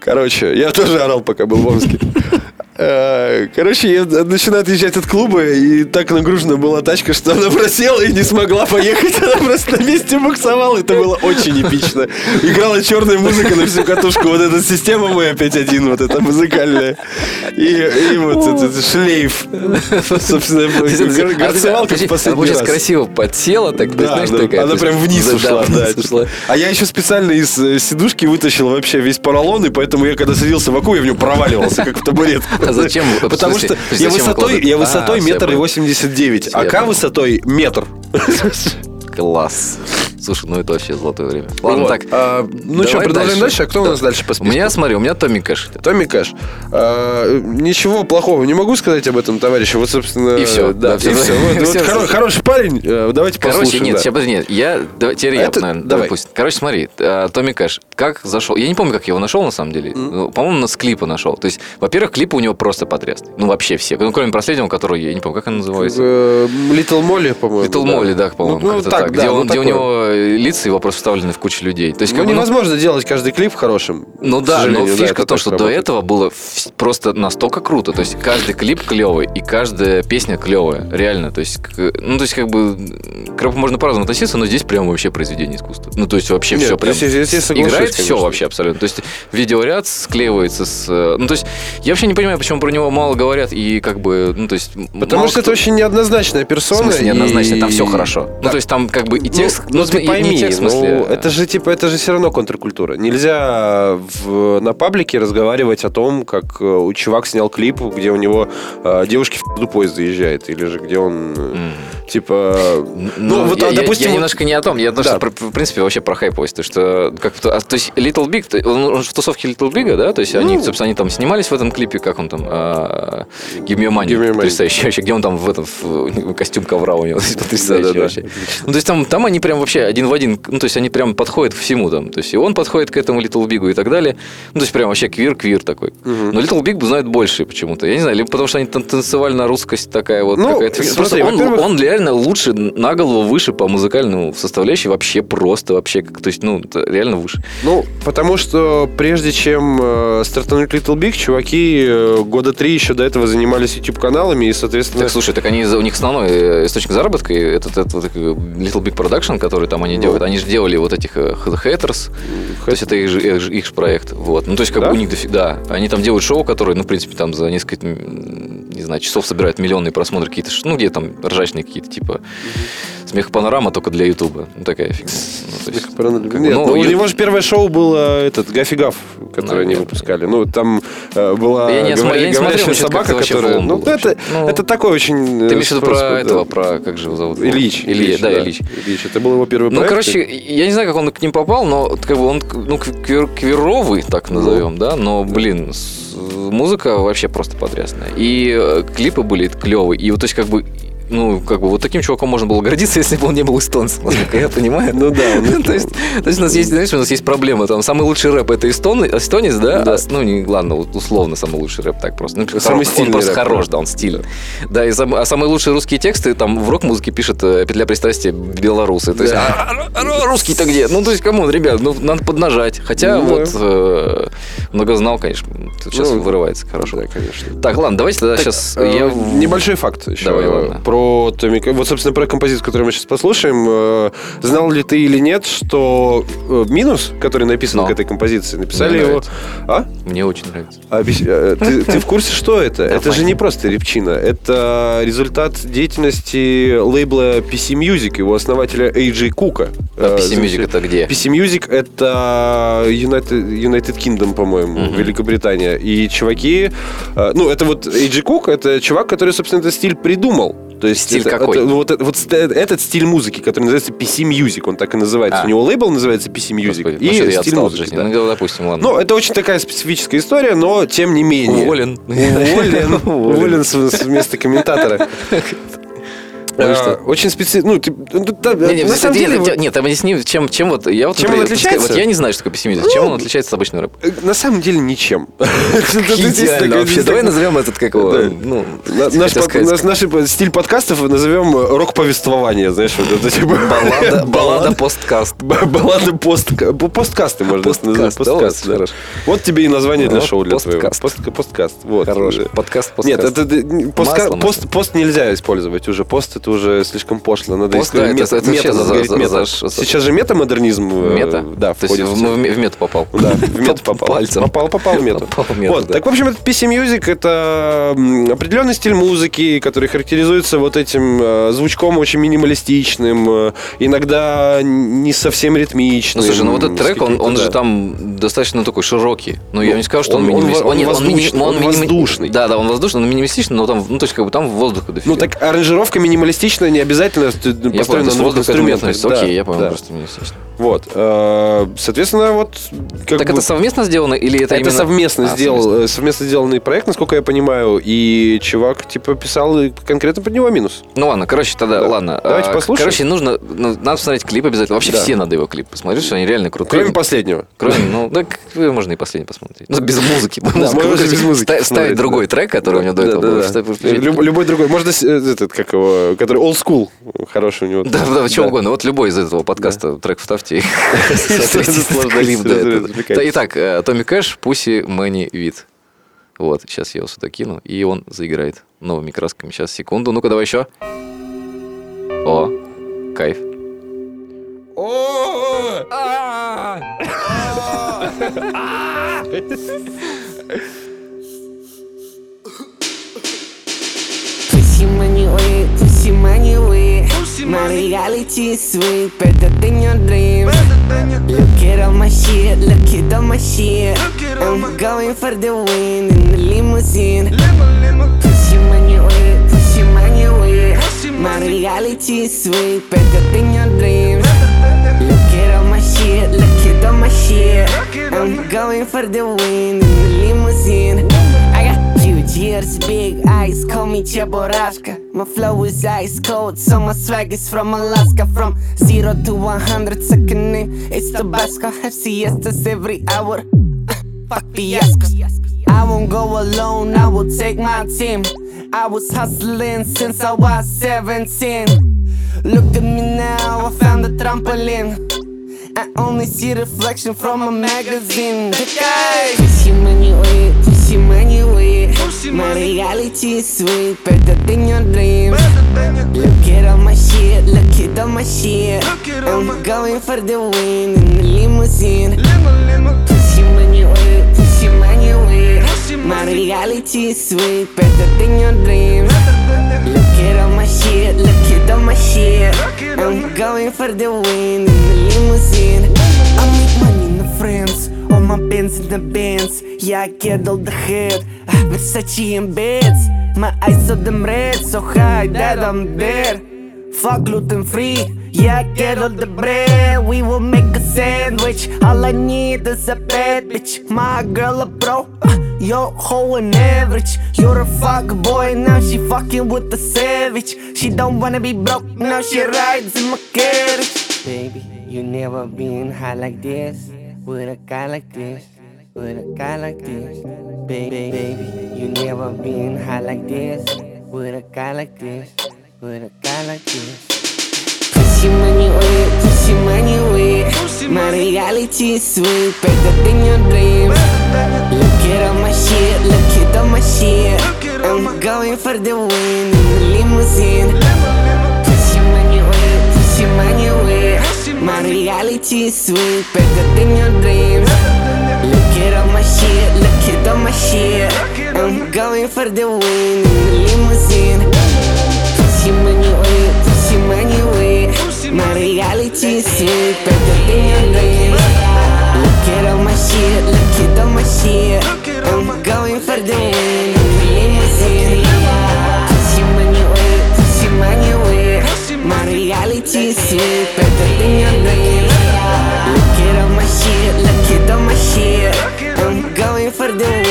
Короче, я тоже орал, пока был в Омске. Э, Короче, я начинаю отъезжать от клуба, и так нагружена была тачка, что она просела и не смогла поехать. Она просто на месте буксовала. Это было очень эпично. Играла черная музыка на всю катушку. Вот эта система моя 5.1, вот эта музыкальная. И, и вот этот шлейф. Собственно, А горцевал как подожди, в последний Она получается раз. красиво подсела, так, Да, знаешь, да, такая. она прям вниз ушла, да. ушла. А я еще специально из э, сидушки вытащил вообще весь поролон, и поэтому я когда садился в аку, я в нем проваливался, как в табурет. А зачем? Потому что я высотой, А, метр и восемьдесят девять, а К высотой метр. Класс. Слушай, ну это вообще золотое время. Ладно, Вот. так. А, ну что, продолжаем дальше. А кто у нас дальше по У списку? меня, смотри, у меня Томми Кэш. Томми Кэш. А, ничего плохого не могу сказать об этом товарище. Вот, собственно... И всё. Да, Да, и всё. все. Вот, вот Всё. хоро- Хороший парень. Э, Давайте Короче, послушаем. нет, да. сейчас, подожди, нет, я, давай, теперь я, Это- наверное, давай. пусть. Короче, смотри, э, Томми Кэш, как зашел, я не помню, как я его нашел, на самом деле, Ну, по-моему, с клипа нашел, то есть, во-первых, клипы у него просто потрясные, ну, вообще все, ну, кроме последнего, который, я не помню, как он называется, Э, Little Молли, по-моему. Little Molly, да, по-моему, Ну, ну, так, так, да, где, ну, он, где у него э, лица его просто вставлены в кучу людей. То есть, Ну, ну, невозможно делать каждый клип хорошим. Ну да, но да, фишка это в том, что до работает. этого было просто настолько круто. То есть каждый клип клевый, и каждая песня клевая. Реально. То есть, ну, то есть, как бы к рэпу можно по-разному относиться, но здесь прям вообще произведение искусства. Ну, то есть, вообще Нет, все прям. здесь- здесь играет все конечно. вообще абсолютно. То есть, видеоряд склеивается с. э, Ну, то есть, я вообще не понимаю, почему про него мало говорят, и как бы, ну, то есть. Потому что это кто- очень неоднозначная в персона. смысле неоднозначно, там и- все хорошо. Ну, Да. то есть, там как бы и Ну, текст. ну, ты и- и пойми, не текст, в смысле, ну, это же типа, это же все равно контркультура. Нельзя в- на паблике разговаривать о том, как э, у чувак снял клип, где у него э, девушки в пизду поезд заезжает, или же где он э, М. типа, Ну, вот, я, а, я- допустим, я вот- немножко не о том. Я Да. что, в принципе, вообще про хайповость. То, что, как, то, а, то есть, Little Big, он, он в тусовке Little Big, да? То есть, они, Ну. собственно, они там снимались в этом клипе, как он там, а, Give Me Your Money, потрясающий вообще, где он там в этом, в, костюм ковра у него, потрясающий Да-да-да. вообще. Ну, то есть, там, там они прям вообще один в один, ну, то есть, они прям подходят к всему там. То есть, и он подходит к этому Little Big и так далее. Ну, то есть, прям вообще квир-квир такой. Но Little Big знают больше почему-то. Я не знаю, либо потому что они тан- танцевальная русскость такая вот Ну, какая-то. смотри, Просто он, во-первых- он реально лучше на голову выше по музыкальному составляющей вообще просто вообще то есть ну реально выше Ну, потому что прежде чем э, стартануть Little Big, чуваки э, года три еще до этого занимались YouTube-каналами, и, соответственно... так слушай так они у них основной э, источник заработка и этот, этот вот, э, Little Big Production который там они Ну. делают. Они же делали вот этих э, The Haters, то есть это их же, их их же проект. Вот. Ну, то есть, как Да? бы у них дофига. Да, они там делают шоу, которые, ну, в принципе, там за несколько, не знаю, часов собирают миллионные просмотры какие-то, ну, где там ржачные какие-то, типа смех панорама только для Ютуба. Ну, такая фигня. Ну, есть, как Нет, ну, ну, у него же первое шоу было этот Гаффи Гаф, который они выпускали. Ну, там э, была Я не говорящая собака, которая... Ну, это. Ну, это такой очень... э, Ты имеешь в виду про этого, про, как же его зовут? Ильич. Ильич, да, Ильич. Ильич. Это был его первый Ну, проект. короче, я не знаю, как он к ним попал, но как бы он ну, квер- кверовый, так назовем, да, но, блин, музыка вообще просто потрясная. И э, клипы были клевые. И вот, то есть, как бы, ну, как бы, вот таким чуваком можно было гордиться, если бы он не был эстонцем, насколько я понимаю. Ну да, то, есть, у нас есть, знаешь, у нас есть проблема. Там самый лучший рэп это эстон, эстонец, да? А, ну, не, ладно, вот условно самый лучший рэп так просто. Ну, он просто хорош, да. он стильный. Да, и а самые лучшие русские тексты там в рок-музыке пишет э, «Петля пристрастия» белорусы. То есть, а, а, русский-то где? Ну, то есть, come on, ребят, ну, надо поднажать. Хотя Ну, вот э, Многознаал, конечно, тут сейчас Ну, вырывается хорошо. Да, конечно. Так, ладно, давайте тогда сейчас... Э. Небольшой факт еще ладно. Про Tommy Ca- Вот, собственно, про композицию, которую мы сейчас послушаем. Э, Знал ли ты или нет, что э, минус, который написан Но. к этой композиции, написали Мне его... нравится. А? Мне очень нравится. Объяс- э, Ты, ты в курсе, что это? Это же не просто репчина. Это результат деятельности лейбла PC Music, его основателя AJ Кука. А Э, PC Music это где? PC Music это United, United Kingdom, по-моему. Великобритания. И чуваки... э, Ну, это вот AJ Кук, это чувак, который, собственно, этот стиль придумал. То есть Стиль это- какой? это- вот, это- вот ст- этот стиль музыки, который называется PC Music, он так и называется. А. У него лейбл называется PC Music. Господи, и ну, стиль музыки. да. Ну, допустим, ладно. Ну, это очень такая специфическая история, но тем не менее. Уволен. Уволен. Уволен с, с места комментатора. Ну что? Очень специфически. Ну, ты- ну, да, Не, не, на самом нет, деле, нет, нет, объясни, чем, чем вот, я вот, Чем он например, отличается? Вот я не знаю, что такое пессимизм. Чем он отличается от обычного рэпа? э, на самом деле ничем. Идеально вообще. Давай назовем этот, как его, ну, На- Наш, стиль подкастов назовем рок-повествование, знаешь, вот это типа... баллада, баллада посткаст. Б- Баллады пост, посткасты можно назвать. Посткаст, вот, тебе и название для шоу для твоего. посткаст. Пост- Посткаст. Вот. Хороший. Э, Подкаст, посткаст. Нет, это э, пост нельзя использовать уже. Пост это уже слишком пошло. Надо Пост, искать это- мета- это мета, за- говорить за- мета. за Сейчас же метамодернизм. э, Мета? Да, То есть входит. в, в- в ме- в мету попал. Да, в мета попал. Пальцем. Попал, попал в мету. Попал в мету, Вот, да. так, в общем, это PC Music, это определенный стиль музыки, который характеризуется вот этим э, звучком очень минималистичным, э, иногда не совсем ритмичным. Ну, слушай, ну вот этот трек, он, каким-то, он да. же там достаточно такой широкий. Ну, я Ну, не скажу, что он, он- он минималистичный. он воздушный, он воздушный. Да, да, он воздушный, он минималистичный, но там, ну, то есть, как бы там воздуха дофига. Ну, так аранжировка минималистичная не обязательно есть на двух инструментах. Да, Окей, я понял, да. просто минималистично. Вот. э, Соответственно, вот... Как Так бы- это совместно сделано или это Это, именно... совместно, А, сделал, совместно. э, совместно сделанный проект, насколько я понимаю, и чувак, типа, писал конкретно под него минус. Ну ладно, короче, тогда, Да. ладно. Давайте А, послушаем. Короче, нужно, ну, надо посмотреть клип обязательно. Вообще Да. все надо его клип посмотреть, что они реально крутые. Кроме последнего. Кроме, ну, так вы можно и последний посмотреть. Ну, без музыки. Можно без музыки Ставить другой трек, который у него до этого был. любой другой. Можно э, этот, как его, который old school хороший у него. Да, да, что Да. угодно. Вот любой из этого подкаста трек вставьте да, развлекательно. Да, Итак, э, Томми Кэш, Пуси Мэнни Вид. Вот, сейчас я его сюда кину, и он заиграет новыми красками. Сейчас, секунду. Ну-ка, давай еще. О, кайф. Pussy way. My reality is sweet, better than your dreams. Look at all my shit, look at all my shit. I'm going for the win in the limousine. Push Pussy money way, pussy money way. My reality is sweet, better than your dreams. Look at all my shit, look at all my shit. I'm going for the win in the limousine. I got huge ears, big eyes, call me Cheborashka. My flow is ice cold, so my swag is from Alaska. From zero to 100 second it's Tabasco. Have siestas every hour. Fuck fiascos. I won't go alone, I will take my team. I was hustling since I was 17. Look at me now, I found a trampoline. I only see reflection from a magazine. Okay. Pussy money with. My reality is sweet, better than your dreams. Look at all my shit, look at all my shit. I'm going for the win in the limousine. Pussy money with, pussy money with. My reality is sweet, better than your dreams. Look at all my shit, look at all my shit. I'm going for the win in the limousine. I make money in the all my pins in the bands. Yeah, I get all the ah, Versace and beds. My eyes so them red, so high that I'm dead. Fuck gluten free, yeah, I get all the bread. We will make a sandwich. All I need is a bad bitch. My girl a pro, uh, yo hoe an average. You're a fuck boy, now she fucking with the savage. She don't wanna be broke, now she rides in my carriage. Baby, you never been high like this with a guy like this. With a guy like this, baby, baby, you never been high like this. With a guy like this, with a guy like this. Pussy money with, pussy money with. My reality is sweet, better than your dreams. Look at all my shit, look at all my shit. I'm going for the win in the limousine. My reality is sweet, better than your dreams. Look at all my shit, look at all my shit. I'm going for the win in the limousine. Pussy money with, pussy money with. My reality is sweet, better than your dreams. Look at all my shit, look at all my shit. I'm going for the win is sweet, better than your dreams. Look at all my shit, look at all my shit. I'm going for the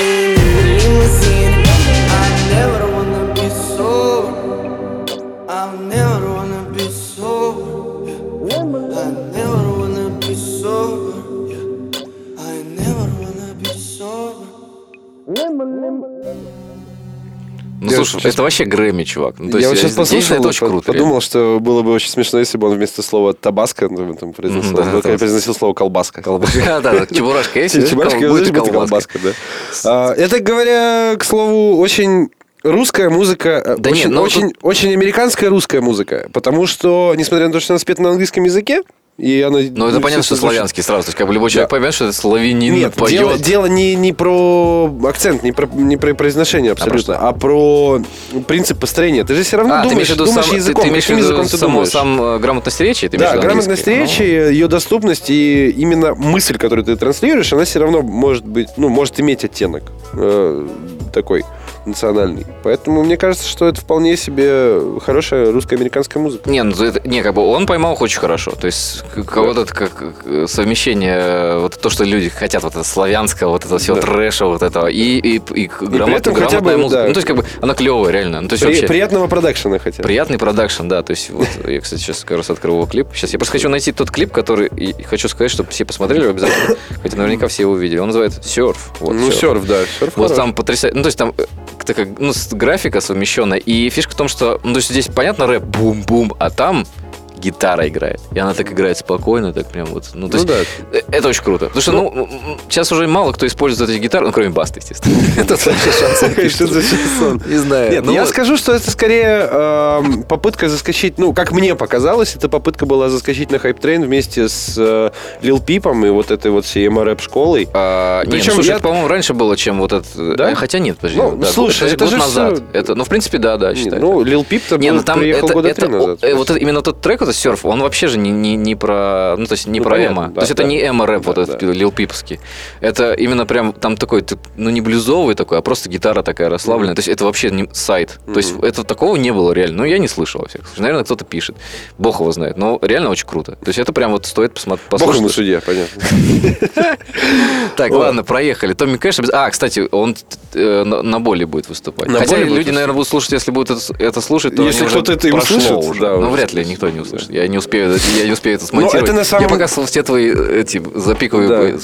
Ну, Я слушай, сейчас- это вообще Грэмми, чувак. Ну, то я вот есть, сейчас действительно, послушал, это очень круто. подумал, что было бы очень смешно, если бы он вместо слова табаско ну, там, произносил, Мгм, да, ну, да, произносил слово колбаска. Да, да, чебурашка есть? Чебурашка, будет колбаска. колбаска, да. А, Это, говоря, к слову, очень русская музыка, э, Да очень, нет, ну очень, очень американская русская музыка, потому что, несмотря на то, что она спета на английском языке, и она... Ну, это понятно, что славянский сразу. То есть, как бы любой человек Да. поймет, что это славянин Нет, поет. дело, дело не, не про акцент, не про, не про произношение абсолютно, а про, принцип построения. Ты же все равно А, ты думаешь, виду, думаешь сам, ты- языком. ты, имеешь Каким языком ты думаешь? сам э, грамотность речи? Ты Да, грамотность английский? речи, ее доступность и именно мысль, которую ты транслируешь, она все равно может быть, ну, может иметь оттенок э, такой национальный. Поэтому мне кажется, что это вполне себе хорошая русско-американская музыка. Не, ну это, не, как бы он поймал их очень хорошо. То есть к- к- вот это как э, совмещение, э, вот то, что люди хотят, вот это славянского, вот это всего Да. трэша, вот этого, и, и, и, грамот- этом хотя грамотная бы, музыка. да. Ну, то есть, как бы, она клевая, реально. Ну, то есть, При- вообще, приятного продакшена хотя бы. приятный продакшн, да. То есть, вот, я, кстати, сейчас как раз открыл его клип. Сейчас я просто хочу найти тот клип, который, и хочу сказать, чтобы все посмотрели обязательно. Хотя наверняка все его видели. Он называется «Серф». Вот, ну, «Серф». да, серф Вот там потрясающе. Ну, то есть там такая, ну, графика совмещенная. И фишка в том, что, ну, то есть здесь понятно рэп, бум-бум, а там гитара играет. И она так играет спокойно, так прям вот. Ну, то Ну есть, да. э, это очень круто. Потому что, ну, м, сейчас уже мало кто использует эти гитары, ну, кроме Басты, естественно. Это вообще шансон. Что за шансон? Не знаю. Нет, ну, я скажу, что это скорее эм, попытка заскочить, ну, как мне показалось, эта попытка была заскочить на hype train вместе с э, Lil Peep ом и вот этой вот всей эмо рэп школой. А, Причем ну, слушай, я- это, по-моему, раньше было, чем вот это. Да? э, Хотя нет, подожди. Ну, да, слушай, это же назад. Это, ну, в принципе, да, да, Не, считай. ну, Lil Peep-то ну приехал это, года это, три назад. э, вот это, именно тот трек, этот surf, он вообще же не, не, не про, ну то есть не Ну, про понятно, эмо. да, то есть это да. не эмо рэп, вот Да, этот да. Lil Peep овский. Это именно прям там такой, ну не блюзовый такой, а просто гитара такая расслабленная. То есть это вообще не сайт. То есть это такого не было реально. Ну я не слышал во случае. Наверное, кто-то пишет. Бог его знает. Но реально очень круто. То есть это прям вот стоит посмотреть. Бог ему судья, понятно. Так, ладно, проехали. Томми Кэш. А, кстати, он э, на, боли будет выступать. Хотя люди, наверное, будут слушать, если будут это, это слушать, то Если кто-то это и прошло услышит, уже. да, Ну, вряд ли никто не услышит. Я не успею, я не успею это смонтировать. это на самом- Я пока твои эти запиковые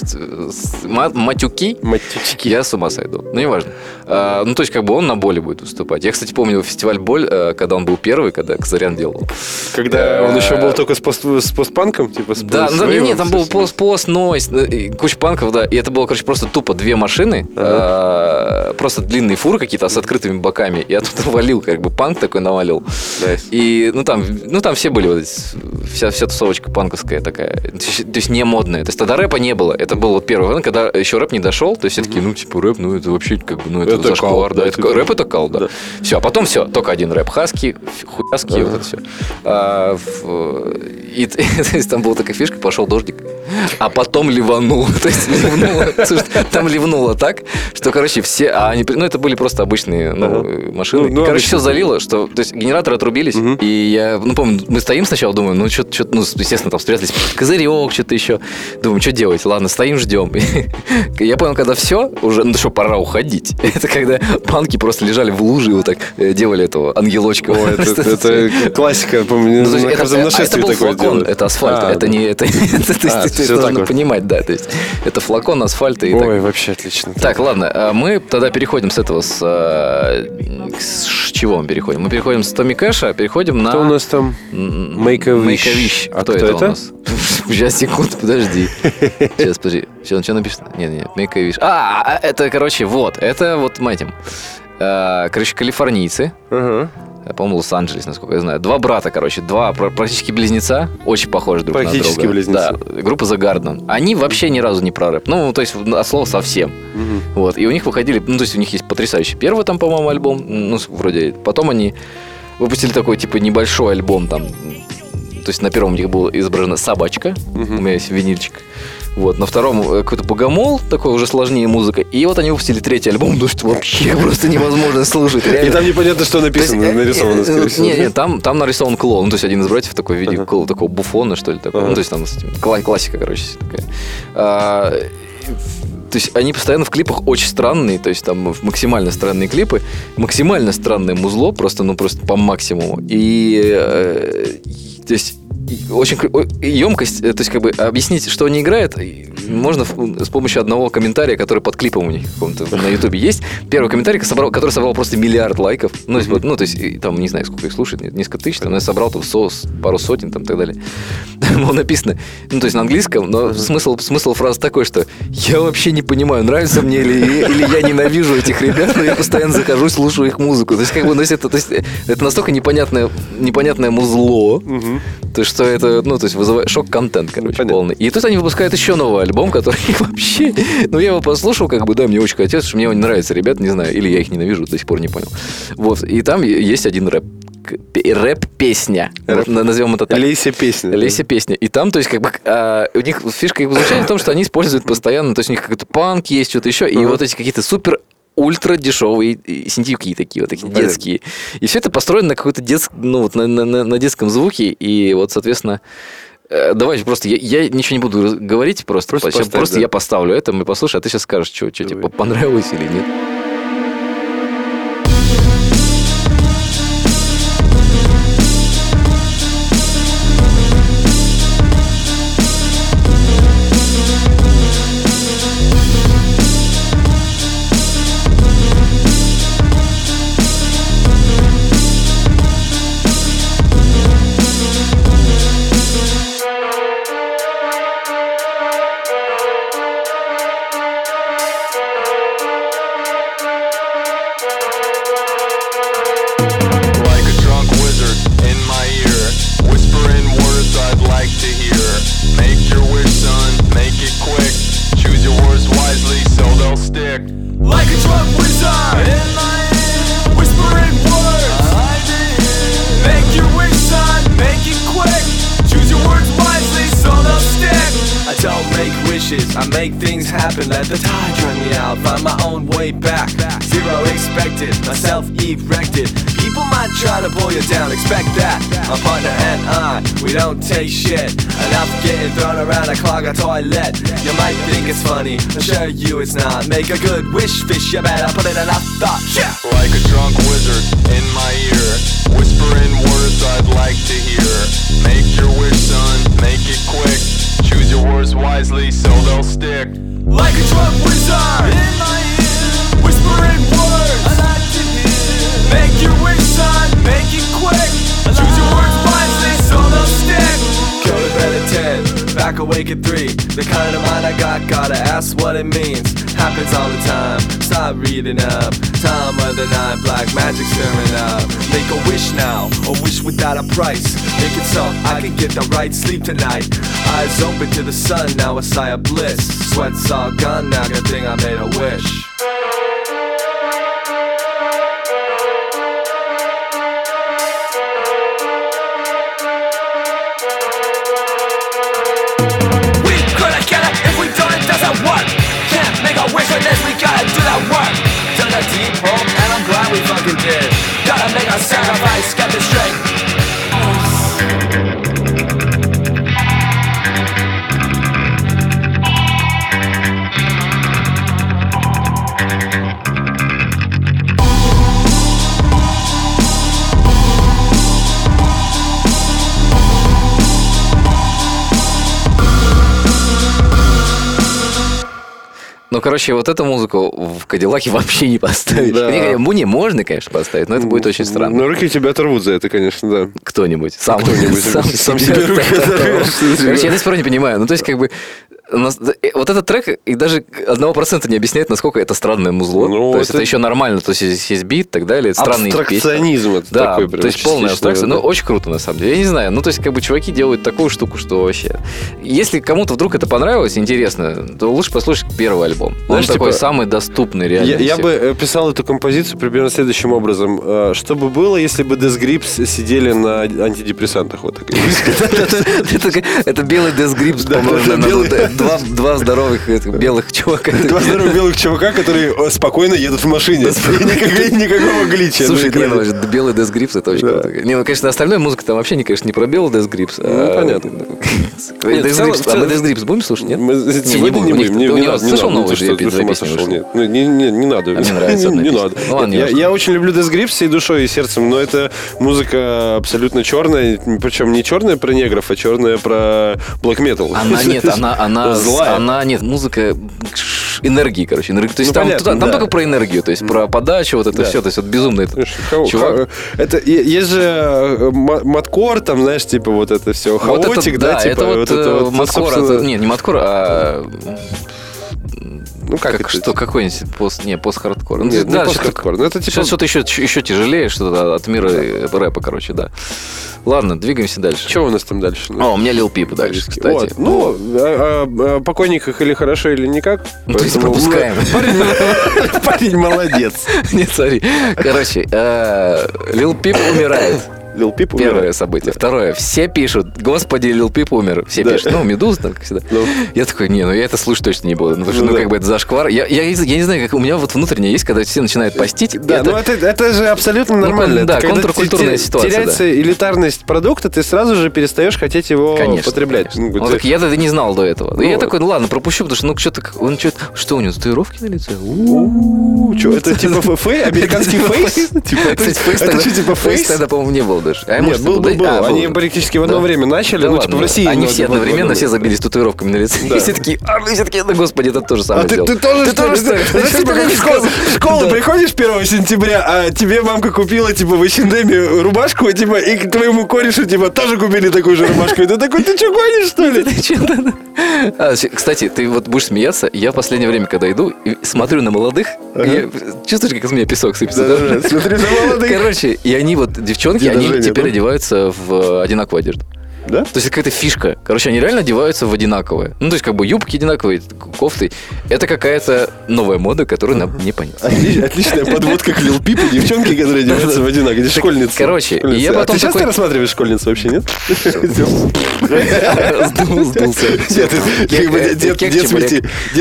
Да. матюки, Матючки. я с ума сойду. Ну, неважно. А, ну, то есть, как бы он на боли будет выступать. Я, кстати, помню фестиваль «Боль», э, когда он был первый, когда Казарян делал. Когда он еще был только с, пост, с постпанком, типа с Да, ну, своим, не, не, там был пост, пост, нойс, э, и куча панков, да. И это было, короче, просто тупо две машины, э, просто длинные фуры какие-то с открытыми боками. Я тут валил, как бы панк такой навалил. Nice. И, ну там, ну там все были вот эти, вся, вся тусовочка панковская такая. То есть, то есть не модная. То есть тогда рэпа не было. Это был вот первый момент, когда еще рэп не дошел. То есть все такие, ну типа рэп, ну это вообще как бы, ну это, Это зашквар, да. да, это типа. рэп это кал, да. Да. Все, а потом все, только один рэп. Хаски, хуяски, вот это все. и, то есть там была такая фишка, пошел дождик, а потом ливанул. То есть ливнуло. Слушай, там ливнуло так, что, короче, все... А они, ну, это были просто обычные ну, э, машины. Ну, ну, короче, все залило, что... То есть генераторы отрубились, и я, ну, помню, мы стоим сначала, думаем, ну, что-то, ну, естественно, там спрятались, козырек, что-то еще. Думаем, что делать? Ладно, стоим, ждем. Я понял, когда все, уже, ну, что, пора уходить. Это когда панки просто лежали в луже и вот так э, делали этого ангелочка. О, это, классика, помню, на это, каждом нашествии такое делают. это асфальт, А, это не это, А, нужно понимать, да, то есть это флакон асфальта и так. Ой, вообще отлично. Так, ладно, а мы тогда переходим с этого с, с чего мы переходим? Мы переходим с Томми Кэша, переходим на Кто у нас там? М, Make a Wish. Make a Wish. А Кто, кто это, это? у нас? Сейчас, секунду, подожди. Сейчас, подожди. Что, что написано? Нет, нет, Wish. А, а, это, короче, вот, это вот, матем. Э, Короче, калифорнийцы, я, по-моему, Лос-Анджелес, насколько я знаю. Два брата, короче, два пр- практически близнеца, очень похожи друг на друга. Практически близнецы. Да, группа The Garden. Они вообще ни разу не про рэп. Ну, то есть, от слова совсем. Вот. И у них выходили, ну, то есть, у них есть потрясающий первый там, по-моему, альбом. Ну, вроде. Потом они выпустили такой, типа, небольшой альбом там. То есть, на первом у них была изображена собачка. У меня есть винильчик. Вот, на втором э, какой-то богомол, такой уже сложнее музыка. И вот они выпустили третий альбом, ну что вообще просто невозможно слушать. И реально. там непонятно, что То есть, написано, э, нарисовано, э, скорее всего. Не, не, там, там нарисован клоун. Ну, то есть один из братьев такой в виде Ага. такого буфона, что ли, такой. Ага. Ну, то есть там классика, короче, такая. А, то есть они постоянно в клипах очень странные, то есть там максимально странные клипы, максимально странное музло, просто, ну, просто по максимуму. И, э, то есть очень емкость, э, то есть как бы объяснить, что они играют, можно с помощью одного комментария, который под клипом у них на ютубе есть. Первый комментарий, который собрал просто миллиард лайков. Ну, вот, ну, то есть там, не знаю, сколько их слушает, несколько тысяч, там, но я собрал там со- пару сотен там, и так далее. Там было написано, ну, то есть на английском, но смысл, смысл фразы такой, что я вообще не понимаю, нравится мне или, или я ненавижу этих ребят, но я постоянно захожу, слушаю их музыку. То есть, как бы, ну, это, то есть, это настолько непонятное, непонятное музло, то что это, ну, то есть вызывает шок-контент, короче, Понятно. полный. И тут они выпускают еще новый альбом, который вообще... Ну, я его послушал, как бы, да, мне очень хотелось, что мне он нравится, ребят, не знаю, или я их ненавижу, до сих пор не понял. Вот, и там есть один рэп. Рэп-песня. Рэп. Вот, назовем это так. Лейся песня. Лейся песня. И там, то есть, как бы, а, у них фишка их звучания в том, что они используют постоянно, то есть, у них какой-то панк есть, что-то еще, и вот эти какие-то супер ультра дешевые и синтепки такие вот такие Понятно. детские. И все это построено на какой-то детск, ну вот на- на- на детском звуке и вот соответственно э, Давайте просто, я, я ничего не буду говорить, просто, Просто поставь, просто да. я поставлю это, мы послушаем, а ты сейчас скажешь, что, что Давай. типа понравилось или нет. Make things happen. Let the tide drag me out, find my own way back. Zero expected, myself erected. People might try to pull you down, expect that. My partner and I, we don't take shit. Enough getting thrown around a clog a toilet. You might think it's funny, assure you it's not. Make a good wish, fish, you better put in enough thought. Yeah! Like a drunk wizard in whispering words I'd like to hear. Make your wish, son, make it quick. Choose your words wisely so they'll stick. Like a drunk wizard in my ear, whispering words I like to hear. Make your wish, son, make it back awake at three. The kind of mind I got, gotta ask what it means. Happens all the time. Stop reading up. Time of the night, black magic stirring up. Make a wish now, a wish without a price. Make it so I can get the right sleep tonight. Eyes open to the sun, now a sigh of bliss. Sweat's all gone now, good thing I made a wish. Gotta do that work. Dug a deep hole, and I'm glad we fucking did. Gotta make a sacrifice, get this straight. Ну, короче, вот эту музыку в Кадиллаке вообще не поставишь. Да. Не, Муни можно, конечно, поставить, но это будет очень странно. Но руки тебя оторвут за это, конечно, да. Кто-нибудь. Сам, Кто-нибудь. Сам себе руки. Короче, я до сих пор не понимаю. Ну, то есть, как бы, вот этот трек и даже одного процента не объясняет, насколько это странное музло. Ну, то есть, это- это еще нормально. То есть, здесь есть бит и так далее. Странные песни. Абстракционизм это Да, такой прям то есть полная абстракция. да. Ну, очень круто, на самом деле. Я не знаю. Ну, то есть, как бы чуваки делают такую штуку, что вообще... Если кому-то вдруг это понравилось, интересно, то лучше послушать первый альбом. Он Знаешь, такой типа, самый доступный, реально. Я, я бы э, писал эту композицию примерно следующим образом. Э, Что бы было, если бы Death Grips сидели на антидепрессантах? Вот так. Это белый Death Grips, Да, по-моему, два- Два здоровых этих белых чувака. Два здоровых белых чувака, которые э, спокойно едут в машине. Никакого- глича. Слушай, на не, ну, белый Death Grips, это очень круто. Не, ну, конечно, остальная музыка там вообще, не, конечно, не про белый Death Grips. Ну, понятно. Grips. в А мы Death Grips будем слушать, нет? Мы сегодня не будем. Не, слышал надо. Ну, новую? Нет, ну, не, не, надо. А мне нравится одна Не надо. Ну, я, очень люблю Death Grips всей душой и сердцем, но это музыка абсолютно черная, причем не черная про негров, а черная про black metal. Она нет, она, она, Злая. она нет, музыка энергии, короче, энергии. То есть Ну, там, понятно, там да. только про энергию, то есть про подачу, вот это Да. все, то есть вот безумно это. Чувак. Это есть же э, ма- маткор, там, знаешь, типа вот это все, Вот это- хаотик, да, типа это вот, э, вот, маткор, собственно, это- не, не маткор, а ну как, как, это? что, какой-нибудь пост, не, пост-хардкор. Нет, не да, пост-хардкор, ну это типа Сейчас что-то еще, еще тяжелее, что-то от мира рэпа, короче, да. Ладно, двигаемся дальше. Что у нас там дальше? О, у меня Лил Пип дальше, кстати. Вот. Ну, о, о- о покойниках или хорошо, или никак. Ну, то есть пропускаем. ну, Парень, молодец. Нет, смотри. Короче, э, Лил Пип умирает. Лил Пип Первое умирает. событие. Второе. Все пишут, господи, Лил Пип умер. Все Да. пишут. Ну, Медуза, там, как всегда. Ну. Я такой, не, ну я это слушать точно не буду. Ну, потому что, Ну, ну, да. как бы это зашквар. Я, я, я не знаю, как у меня вот внутреннее есть, когда все начинают постить. Да, это- ну это, это же абсолютно нормально. да, Это контркультурная те- ситуация, Теряется элитарность продукта, ты сразу же перестаешь хотеть его Конечно, потреблять. конечно. Ну, Ну, ты- так я это не знал до этого. Ну, я такой, ну ладно, пропущу, потому что, ну, что-то, он что-то, что у него, татуировки на лице? Чё, это типа фей? Американский фейс? Типа, Кстати, фейс тогда- что, типа по-моему, не был даже. А, Нет, может, был, был, был. А, Они практически в одно Да. время начали, Да ну, ладно. типа в России. Они все одновременно, все забились татуировками на лице. И все такие, а, мы все такие, да господи, это тоже А самое сделал. ты тоже, Ты тоже? Ты- ты пока в школу, приходишь 1 сентября, а тебе мамка купила, типа, в H&M рубашку, типа, и к твоему корешу, типа, тоже купили такую же рубашку. И ты такой, ты что, гонишь, что ли? А, Кстати, ты вот будешь смеяться. Я в последнее время, когда иду, смотрю на молодых, чувствуешь, как из меня песок сыпется? Смотри за молодых. Короче, и они вот, девчонки, они теперь да? одеваются в э, одинаковую одежду. Да? То есть это какая-то фишка. Короче, они реально одеваются в одинаковое. Ну, то есть как бы юбки одинаковые, кофты. Это какая-то новая мода, которую нам не понять. Отли- Отличная подводка к Лил Пипу, девчонки, которые одеваются в одинаково. Это школьницы. короче, Школьницы. я А потом ты часто такой- рассматриваешь школьниц вообще, нет? Сдул- Сдулся. Дед-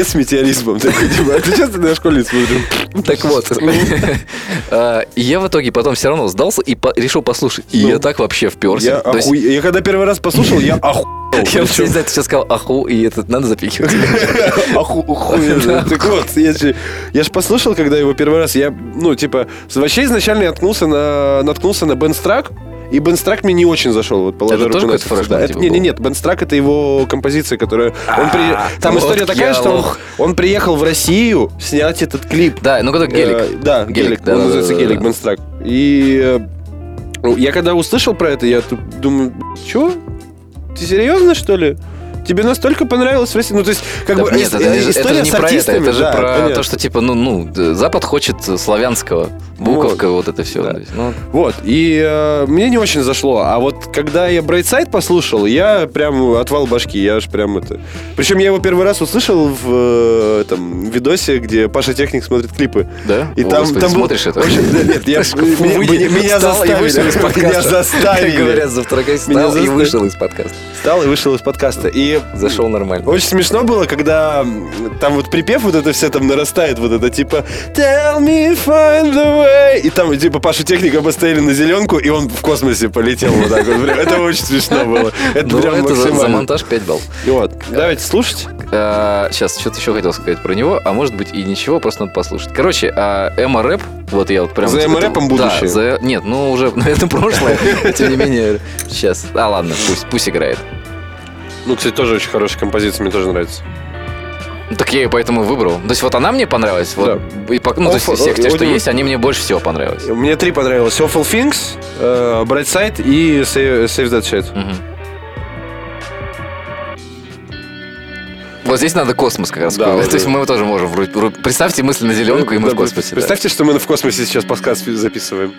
с метеоризмом. типа, А ты часто на школьниц смотришь? Так вот. А, Я в итоге потом все равно сдался и решил послушать. И Ну, я так вообще вперся. Я когда первый раз послушал, я охуел. Я вообще не знаю, ты сейчас сказал аху, и этот надо запихивать. Аху- охуенно. Так вот, я же, я послушал, когда его первый раз, я, ну, типа, вообще изначально я наткнулся на, наткнулся на Бен Страк, и Бен Страк мне не очень зашел. Вот, положа Это тоже какой-то фрешман, Да, это- типа, Не, не, нет, Бен Страк это его композиция, которая... Он при- Там вот история такая, что он, он приехал в Россию снять этот клип. Да, ну гелик. Э, да, гелик. да, он да, называется гелик. Бенстрак. И э, ну, я когда услышал про это, я тут думаю, что? Ты серьезно, что ли? Тебе настолько понравилось в России? Ну, то есть, как Да бы, нет, это, не- это история не с про это, артистами, это же да, про понятно. то, что типа, ну, ну, Запад хочет славянского, буковка, вот, это все. да. ну, Вот, и э, мне не очень зашло. А вот когда я Брайтсайд послушал, я прям отвал башки, я аж прям это... Причем я его первый раз услышал в э, этом видосе, где Паша Техник смотрит клипы. да? И О, там, Господи, там был- смотришь это? Общем, да, нет, я, меня, меня- заставили. Меня заставили. Говорят, завтракай, встал и вышел из подкаста. Встал и вышел из подкаста. И Зашел нормально. очень смешно было, когда там вот припев вот это все там нарастает, вот это типа Tell me find the way. И там типа Пашу Техника поставили на зеленку, и он в космосе полетел вот так вот. Это очень смешно было. Это Ну, прям это за, за максимально. монтаж 5 баллов. И Вот. Давайте слушать. сейчас, что-то еще хотел сказать про него, а может быть и ничего, просто надо послушать. Короче, а, Эмо Рэп, вот я вот прям... За это- эмо-рэпом будущее? Да, за- нет, ну уже, ну, это прошлое, тем не менее, сейчас. А ладно, пусть, пусть играет. Ну, кстати, тоже очень хорошая композиция, мне тоже нравится. Так я ее поэтому и выбрал. То есть вот она мне понравилась. Вот, и пок- ну, то есть из всех тех, что есть, они мне больше всего понравились. Мне три понравилось. Awful Things, э, Bright Side и Save, Save That Shit. Мгм. Вот здесь надо космос как раз. Да, вот То есть мы тоже можем... Представьте мысленно зеленку, и мы Да, в космосе. да. Представьте, что мы в космосе сейчас подкаст записываем.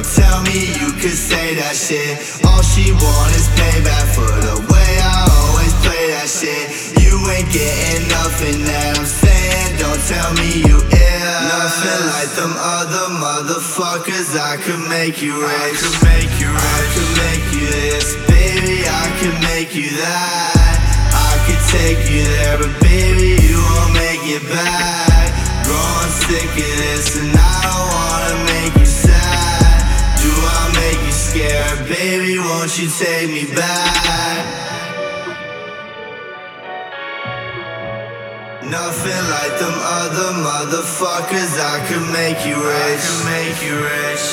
Don't tell me you could say that shit. All she want is payback for the way I always play that shit. You ain't getting nothing that I'm saying. Don't tell me you ill. Nothing like them other motherfuckers. I could make you rich. I could make you rich. I could make you this, baby. I could make you that. I could take you there, but baby, you won't make it back. Take me back? Nothing like them other motherfuckers. I could make you rich. I could make you rich.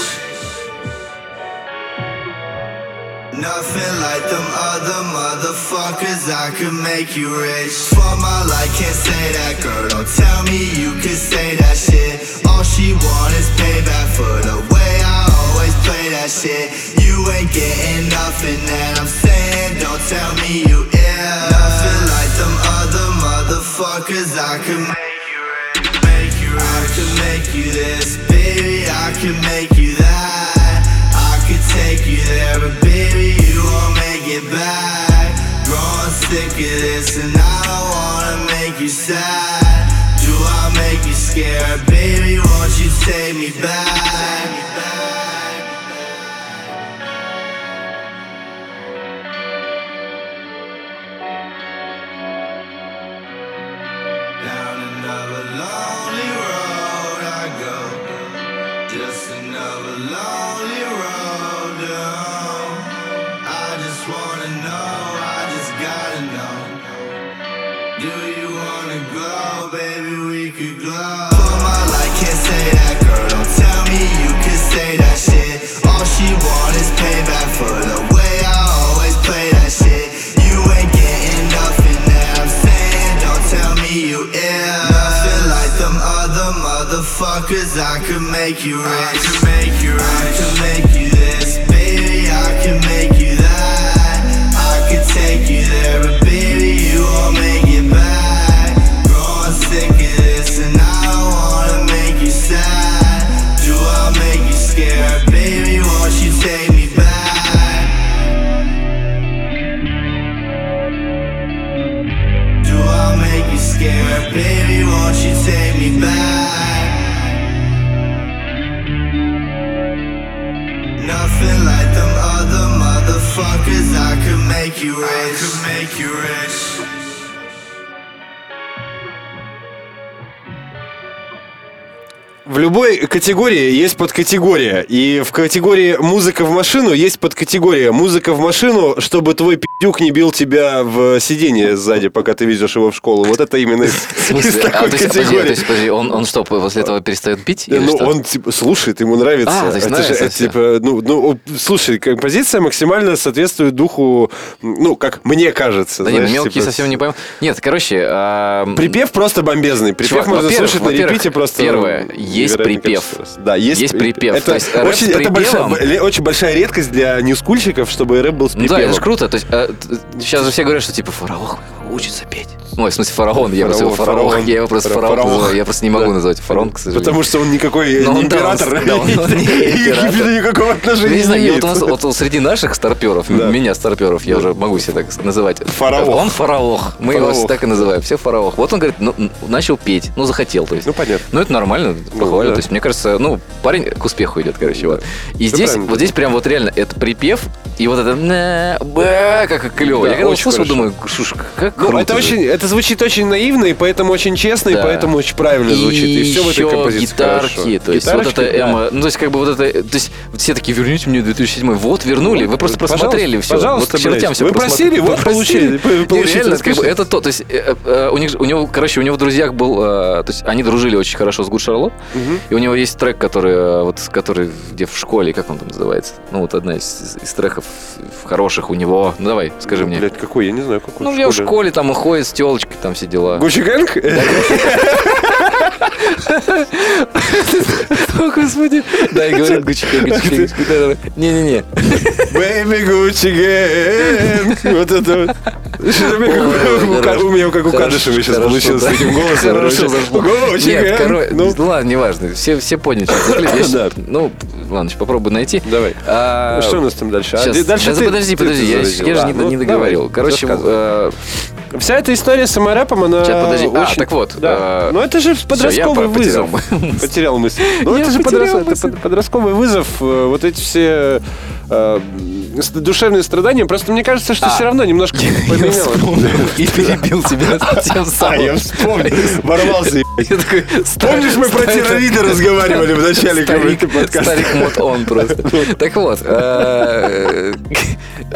Nothing like them other motherfuckers. I could make you rich. For my life, can't say that girl. Don't tell me you could say that shit. All she want is payback for the way I always play that shit. You ain't getting nothing that I'm saying. Don't tell me you ill. Nothing like them other motherfuckers. I could make you rich. Make you rich. I could make you this, baby. I could make you that. I could take you there, but baby, you won't make it back. Growing sick of this, and I don't wanna make you sad. Do I make you scared, baby? Won't you take me back? Motherfuckers. I could make you rich. I could make you. I could make В любой категории есть подкатегория. И в категории музыка в машину есть подкатегория музыка в машину, чтобы твой пидюк не бил тебя в сиденье сзади, пока ты везешь его в школу. Вот это именно из, из А, такой то есть, подожди, категории. то есть, подожди, он, он что, после этого перестает пить? ну, что? он типа слушает, ему нравится. А, то есть это нравится же, это, типа, ну, ну, слушай, композиция максимально соответствует духу, ну, как мне кажется. Да ну, знаешь, мелкий типа, совсем не пойму. Нет, короче... а, Припев просто бомбезный. Припев Чувак, можно слушать на репите просто. первое, есть невероятное припев. раз. Да, есть, Есть припев. Это, То есть очень, это большая, очень большая редкость для ньюскульщиков, чтобы рэп был с Ну припевом. да, это же круто. То есть, т- сейчас же все говорят, что типа фараон учится петь. Ой, в смысле фараон, я просто его Фараон, фараон, фараон. я его просто Фара- фараон фараон. Я просто не могу Да. называть фараон, к сожалению. Потому что он никакой Ну, не император. да, он не никакого Ну, отношения не знаю, не имеет. вот среди наших старперов, меня старперов, я уже могу себя так называть. Фараох. Он фараох. Мы его так и называем. Все фараох. Вот он говорит, ну, начал петь. Ну, захотел, то есть. Ну, понятно. Ну, это нормально, похвально. да. То есть, мне кажется, ну, парень к успеху идет, короче, вот. И здесь, вот здесь прям вот реально, это припев, и вот это как клево. Я когда услышал, думаю, шуш, как Ну, круто это очень, это звучит очень наивно, и поэтому очень честно, и Да. поэтому очень правильно звучит. И все в этой композиции гитарки, хорошо. то есть вот это да. эмо, ну то есть как бы вот это, то есть все такие верните мне 2007, вот вернули, вы просто Пожалуйста, просмотрели все, пожалуйста, вот блядь. все Вы просили, вот получили, вы Не, получили, реально, как бы это то, то есть э, э, у них, у него, короче, у него в друзьях был, э, то есть они дружили очень хорошо с Гуд Шарлот, и у него есть трек, который э, вот который где в школе, как он там называется, ну вот одна из, из треков хороших у него, ну давай, скажи мне. Блядь, какой? Я не знаю, какой. Ну, я в школе там и ходит с телочкой, там все дела. Gucci Gang? О, господи. Да, и говорит Gucci, Gucci, Gucci. Не-не-не. Baby Gucci Gang. Вот это вот. У меня как у- Кадышева сейчас получилось с таким голосом. Хорошо зашло. Гуччи Гэнг. Ну, ну ладно, неважно. Все, все поняли. Ну, ладно, попробую найти. Давай. А, Что у нас там дальше? А, дальше подожди, подожди, я, же не, ну, не договорил. Короче, Вся эта история с саморэпом, она Сейчас, подожди. А, очень- так вот, Да. э, Ну это же подростковый по- потерял вызов. Потерял мысль. Ну это же подростковый вызов. э, Вот эти все э, душевные страдания. Просто мне кажется, что А. все равно немножко поменялось. и перебил тебя тем А, самым. я вспомнил. Ворвался. Помнишь, мы про террорида разговаривали в начале подкаста? старик мод он просто. Так вот, э,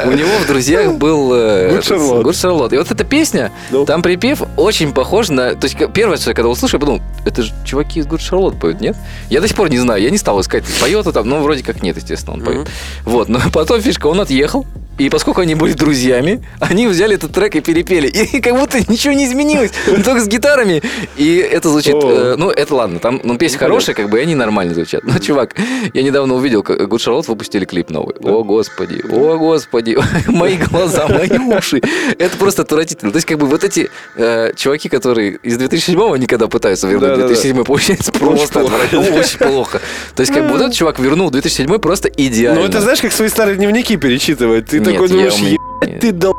у него в друзьях был э. Good Charlotte. И вот эта песня, Ну. там припев очень похож на... То есть первое, что я когда услышал, я подумал, это же чуваки из Good Charlotte поют, нет? Я до сих пор не знаю, я не стал искать, поет он там, ну, вроде как нет, естественно, он поет. Вот, но потом фишка, он отъехал, и поскольку они были друзьями, они взяли этот трек и перепели. И как будто ничего не изменилось. Только с гитарами. И это звучит... Э, ну, это ладно. Там, ну, песня хорошая, как бы, и они нормально звучат. Но, чувак, я недавно увидел, как Good Charlotte выпустили клип новый. О, господи, о, господи. Мои глаза, мои уши. Это просто отвратительно. То есть, как бы, вот эти э, чуваки, которые из 2007-го никогда пытаются вернуть Да-да-да. 2007 получается просто. Очень плохо. То есть, как бы, вот этот чувак вернул 2007 просто идеально. Ну это знаешь, как свои старые дневники перечитывать. Ты такой думаешь, умею. «Ебать ты дол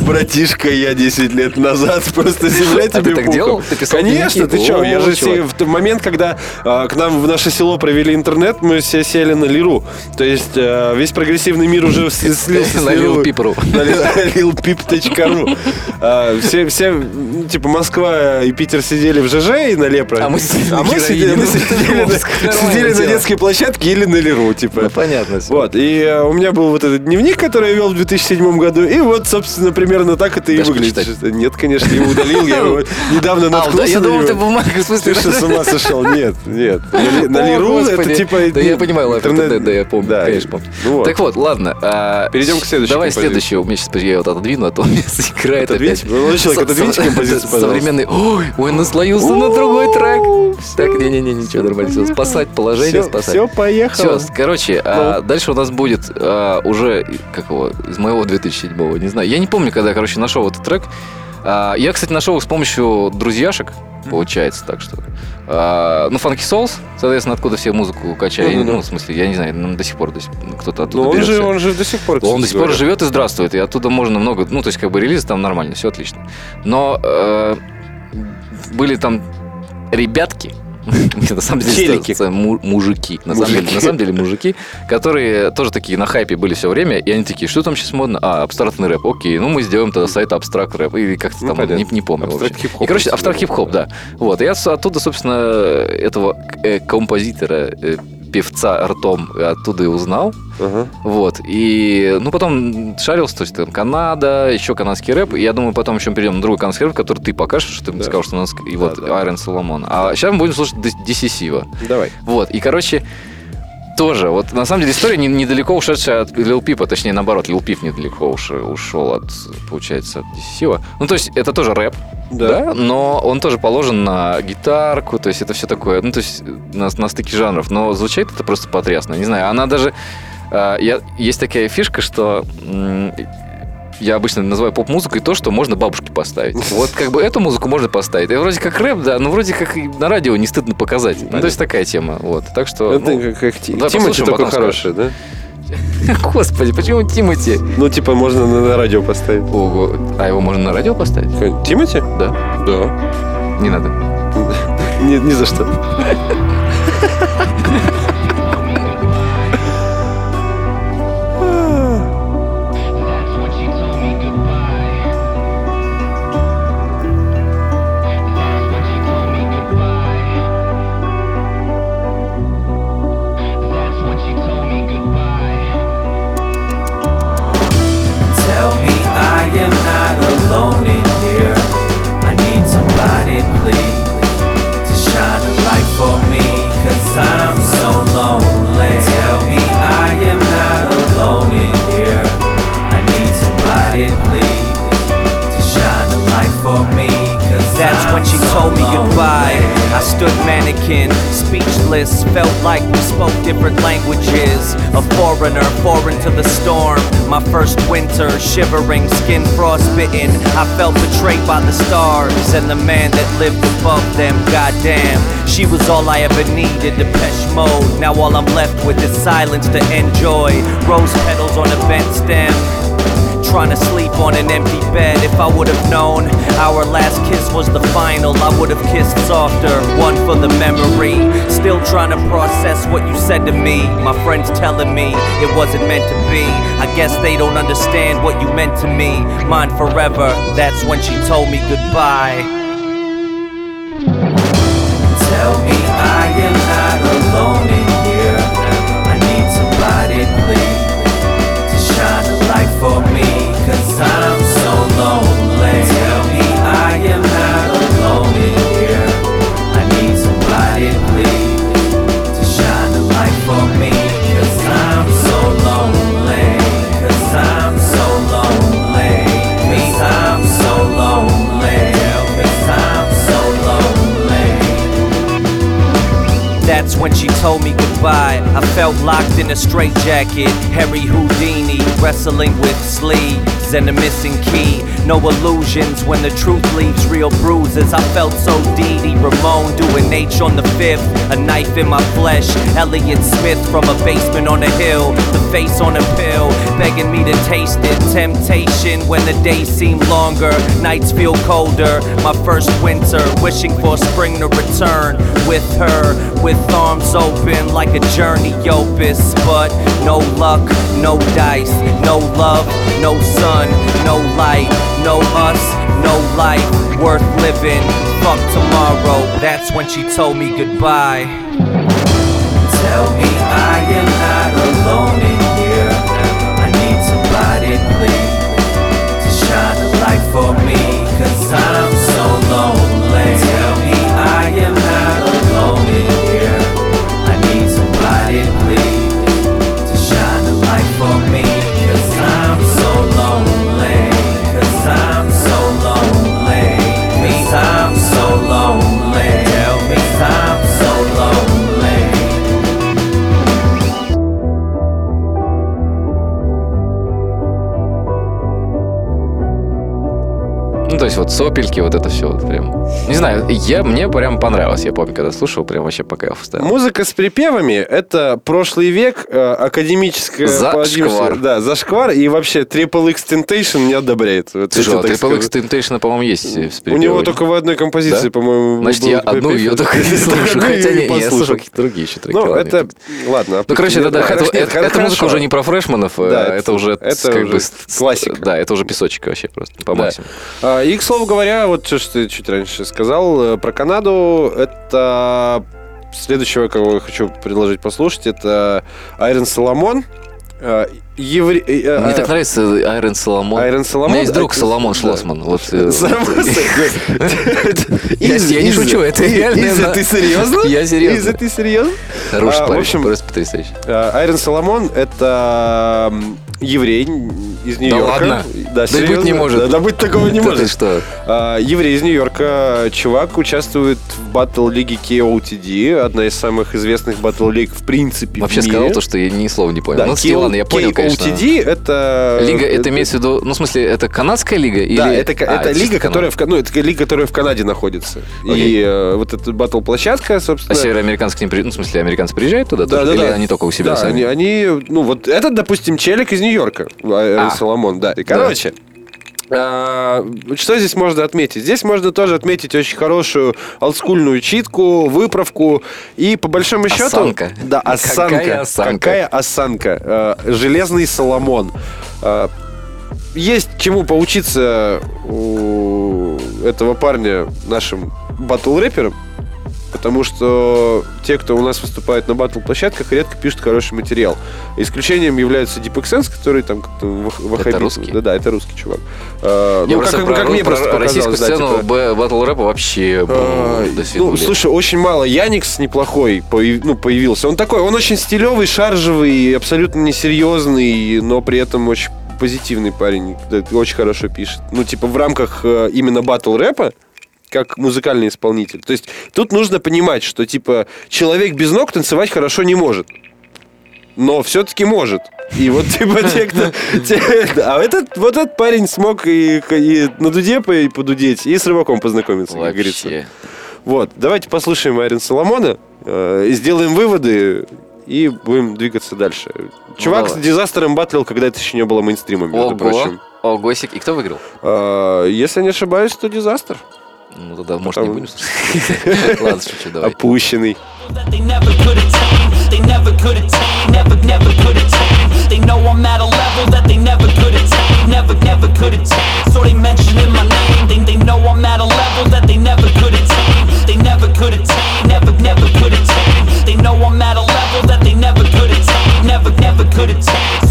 братишка, я 10 лет назад просто земля А тебе ты так пухом». делал? Ты писал Конечно, дневники? ты что? Я же чувак. се- в момент, когда а, к нам в наше село провели интернет, мы все сели на Лиру. То есть а, весь прогрессивный мир уже слился с На Лиру. На Lil- lilpeep.ru. А, Все, все, м, типа, Москва и Питер сидели в ЖЖ и на Лепро. А мы сидели А на Ну, на- на детской площадке или на Лиру, типа. Ну, понятно. Вот, и э, у меня был вот этот дневник, который я вел в 2007 году, и вот, собственно, примерно так это и выглядит. почитать? Нет, конечно, я его удалил, я его недавно А, наткнулся да, я на думал, ты бумага, в смысле... Ты что, с ума сошел? Нет, нет. На Лиру это типа... Да ну, я понимаю, интернет- да, я помню, конечно, помню. ну. Так вот, ладно. а, Перейдем к следующей Давай следующую. У меня сейчас я вот отодвину, а то у меня играет Отодвинь? опять. Молодой человек, Со- отодвиньте композицию. Современный. Ой, ой, наслоился на другой трек. Так, не-не-не, ничего, нормально. Всё, Спасать положение, Все, спасать. все, поехало. Все, короче, а, дальше у нас будет а, уже, как его, из моего 2007 не знаю. Я не помню, когда я, короче, нашел этот трек. А, я, кстати, нашел их с помощью друзьяшек, получается, так что. А, ну, Funky Souls, соответственно, откуда все музыку качали. Ну-ну-ну. Ну, в смысле, я не знаю, ну, до сих пор кто-то оттуда Ну, он же, берется. он же до сих пор... Он до сих пор живет и здравствует, и оттуда можно много, ну, то есть, как бы релиз там нормально, все отлично. Но э, были там ребятки, на самом деле, мужики. На самом, деле, мужики, которые тоже такие на хайпе были все время, и они такие, что там сейчас модно? А, абстрактный рэп. Окей, ну мы сделаем тогда сайт абстракт рэп. Или как-то Ну, там, не, помню. в общем. Абстракт хип-хоп И, короче, абстракт хип-хоп, да. Вот, и оттуда, собственно, этого э, композитора, э, певца ртом оттуда и узнал. Ага. Вот. И, ну, потом шарился, то есть там Канада, еще канадский рэп. И я думаю, потом еще перейдем на другой канадский рэп, который ты покажешь, что ты мне Да. сказал, что у нас... И вот, да. Айрон Соломон. А сейчас мы будем слушать Десисива. Давай. Вот. И, короче, тоже, вот на самом деле история не- недалеко ушедшая от Лил Пипа, точнее наоборот, Лил Пип недалеко уж, ушел от, получается, от Десисива. Ну, то есть это тоже рэп, Да. да. но он тоже положен на гитарку, то есть это все такое, ну, то есть на, на стыке жанров, но звучит это просто потрясно, не знаю, она даже, а, я, есть такая фишка, что я обычно называю поп-музыкой то, что можно бабушке поставить. Вот как бы эту музыку можно поставить. Это вроде как рэп, да, но вроде как и на радио не стыдно показать. Ну, то есть такая тема, вот. Так что... Это ну, как, как Ти- давай Тимати послушаем, такой хороший, да? Господи, почему Тимати? Ну, типа, можно на, на радио поставить. Ого, а его можно на радио поставить? Тимати? Да. Да. Не надо. Ни, ни за что. When she told me goodbye. I stood mannequin, speechless, felt like we spoke different languages. A foreigner, foreign to the storm. My first winter, shivering, skin frostbitten. I felt betrayed by the stars and the man that lived above them. Goddamn, she was all I ever needed. Depeche mode. Now all I'm left with is silence to enjoy. Rose petals on a bent stem. Trying to sleep on an empty bed. If I would have known our last kiss was the final, I would have kissed softer. One for the memory. Still trying to process what you said to me. My friends telling me it wasn't meant to be. I guess they don't understand what you meant to me. Mine forever. That's when she told me goodbye. Tell me I am not alone in here. When she told me goodbye. I felt locked in a straitjacket. Harry Houdini wrestling with and a missing key. No illusions when the truth leaves real bruises. I felt so Dee Ramone doing H on the fifth. A knife in my flesh. Elliot Smith from a basement on a hill. The face on a pill, begging me to taste it. Temptation when the days seem longer, nights feel colder. My first winter, wishing for spring to return with her, with arms open like a journey opus. But no luck, no dice, no love, no sun, no light, no us, no life worth living. Fuck tomorrow, that's when she told me goodbye. Tell me I am not alone вот сопельки, вот это все вот прям. Не знаю, я, мне прям понравилось. Я помню, когда слушал, прям вообще по кайфу стоял. Музыка с припевами — это прошлый век, э, академическая... Зашквар. Да, зашквар. И вообще Triple X Temptation не одобряет. Вот Слушай, а Triple X. Temptation, по-моему, есть с У него припевами. только в одной композиции, Да? по-моему, Значит, я одну ее только не слушаю. Хотя не, я слушал какие-то другие еще треки. Ну, это... Ладно. Ну, короче, это, да, нет, эта музыка уже не про фрешманов, э, Да, это, уже как бы классика. Да, это уже песочек вообще просто по Да. максимуму. А, И, к слову говоря, вот что ты чуть раньше сказал э, про Канаду, это следующего, кого я хочу предложить послушать, это Айрон Соломон. Э, евре- э, э, Мне а, так нравится Айрон Соломон. Айрон У Соломон. меня есть друг Соломон да. Шлосман. Вот, э, Я- не шучу, это реально, Изя, да. ты серьезно? Я серьезно. Изя, ты серьезно? Хороший А, парень, просто потрясающий. Э, Айрон Соломон это еврей из Нью-Йорка. ладно? Да, Да быть не может. Да, да быть такого не Да может. что? А, Еврей из Нью-Йорка, чувак участвует в батл лиге KOTD, одна из самых известных батл лиг в принципе Вообще в мире. сказал то, что я ни слова не понял. Да, Ну, Стив, ладно, я понял, конечно. KOTD это... Лига, это имеется в виду, ну, в смысле, это канадская лига? Или... Да, это, А, это лига, которая в, ну, это лига, которая в Канаде находится. Окей. И э, вот эта батл-площадка, А собственно... североамериканцы не при... Ну, в смысле, американцы приезжают туда Да, тоже? да, Или да. они только у себя да, сами? они, они, ну вот этот, допустим, челик из Нью-Йорка, Айрон А. Соломон, да. И, короче, а, что здесь можно отметить? Здесь можно тоже отметить очень хорошую олдскульную читку, выправку и по большому счету... Осанка. Да, осанка. Какая осанка? Какая осанка. А, железный Соломон. А, есть чему поучиться у этого парня нашим батл-рэперам, потому что те, кто у нас выступает на батл-площадках, редко пишут хороший материал. Исключением является Deep Sense, который там как-то вах- ваххабит. русский? Да, да, это русский чувак. А, ну, просто как, про, как мне про просто показалось, российскую да, сцену типа, батл рэпа вообще а, ну, слушай, очень мало. Яникс неплохой появ- ну, появился. Он такой, он очень стилевый, шаржевый, абсолютно несерьезный, но при этом очень позитивный парень. Очень хорошо пишет. Ну, типа, в рамках э, именно батл рэпа, как музыкальный исполнитель. То есть тут нужно понимать, что, типа, человек без ног танцевать хорошо не может. Но все-таки может. И вот, типа, те, кто... те- а этот, вот этот парень смог и, и на дуде и подудеть, и с рыбаком познакомиться, как говорится. Вообще. Вот, давайте послушаем Айрон Соломона, э, сделаем выводы и будем двигаться дальше. Чувак Ну, давай. с дизастером батлил, когда это еще не было мейнстримом, между Ого, прочим. Огосик. И кто выиграл? А, если не ошибаюсь, то дизастер. Ну, тогда, может, не Там- будем слушать? Ладно, шучу, давай. Опущенный. that they never could attain. They never could attain, never, never could attain. They know I'm at a level that they never could So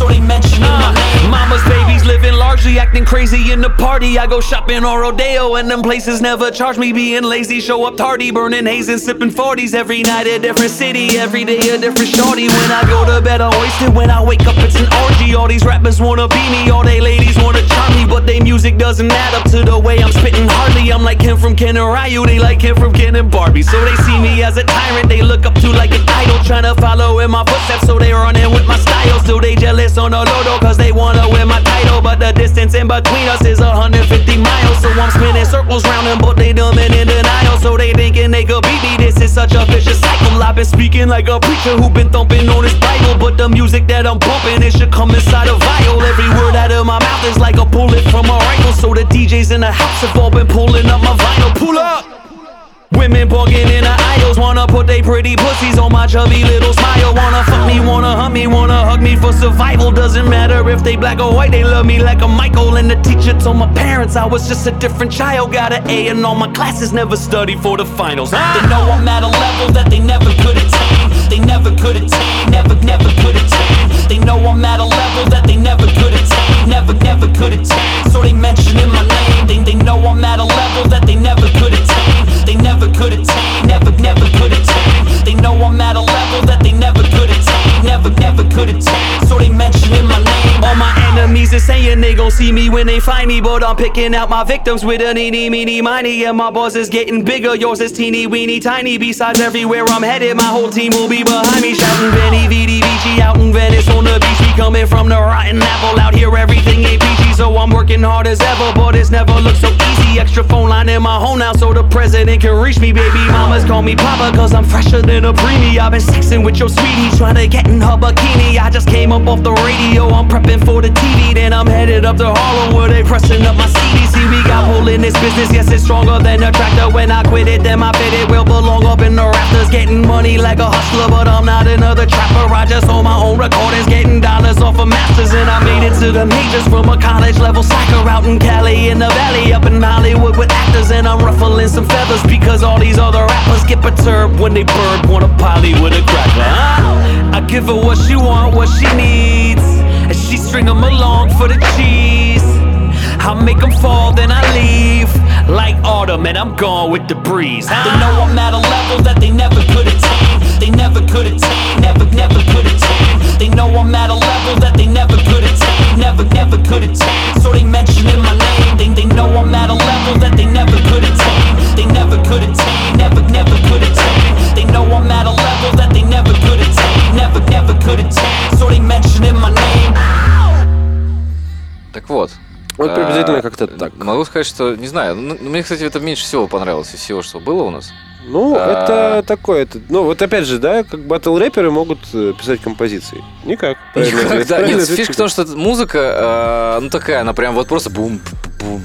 they mentioning my uh, name. Mama's babies living largely acting crazy in the party. I go shopping on Rodeo and them places never charge me being lazy. Show up tardy, burning haze and sipping 40s every night a different city, every day a different shorty. When I go to bed, I'm wasted. When I wake up, it's an orgy. All these rappers wanna be me, all they ladies wanna charm me, but they music doesn't add up to the way I'm spitting hardly. I'm like Kim from Ken and Ryu, they like Kim from Ken and Barbie. So they see me as a tyrant, they look up to like an idol, trying to follow in my footsteps. So they're running with my style. Still they jealous on the lodo, cause they wanna win my title. But the distance in between us is 150 miles. So I'm spinning circles round them, but they dumb and in denial. So they thinking they could beat me. This is such a vicious cycle. I've been speaking like a preacher who been thumping on his Bible. But the music that I'm bumping, it should come inside a vial. Every word out of my mouth is like a bullet from a rifle. So the DJs in the house have all been pulling up my vinyl. Pull up! Women bugging in the aisles, wanna put they pretty pussies on my chubby little smile. Wanna fuck me, wanna hug me, wanna hug me for survival. Doesn't matter if they black or white, they love me like a Michael. And the teacher told my parents I was just a different child. Got an A in all my classes, never studied for the finals. Ah. They know I'm at a level that they never could attain. They never could attain, never, never could attain. They know I'm at a level that they never could attain, never, never could attain. So they mentioning my see me when they find me, but I'm picking out my victims with a eeny, meeny, miny. And my boss is getting bigger, yours is teeny, weeny, tiny. Besides, everywhere I'm headed, my whole team will be behind me, shouting Benny, VD, Vici out in Venice on the beach. We coming from the rotten apple out here, everything ain't peachy, so I'm working hard as ever, but it's never looked so easy. Extra phone line in my home now, so the president can reach me. Baby mamas call me Papa, cause I'm fresher than a preemie. I've been sexing with your sweetie, trying to get in her bikini. I just came up off the radio, I'm prepping for the TV. Then I'm headed up to Harlem where they pressing up my CD. See, we got hole in this business, yes, it's stronger than a tractor. When I quit it, then my fit it will belong up in the rafters. Getting money like a hustler, but I'm not another trapper. I just own my own recordings, getting dollars off of masters. And I made it to the majors from a college level psycher out in Cali in the valley, up in Hollywood with actors. And I'm ruffling some feathers because all these other rappers get perturbed when they bird want a poly with a cracker. Huh? I give her what she want, what she needs, and she string 'em along for the cheese. I make 'em fall, then I leave. Like autumn, and I'm gone with the breeze. They know I'm at a level that they never could attain. They never could attain, never, never could attain. They know I'm at a level that they never could attain, never, never could attain. So they mentioning my name. They, they know I'm at a level вот. Вот а, приблизительно как-то так. Могу сказать, что, не знаю, ну, мне, кстати, это меньше всего понравилось из всего, что было у нас. Ну, А. это такое. Это, ну, вот опять же, да, как батл-рэперы могут э, писать композиции. Никак. Правильно Никак, ответ. да, Правильно нет, фишка в том, что музыка, э, ну такая, она прям вот просто бум, бум.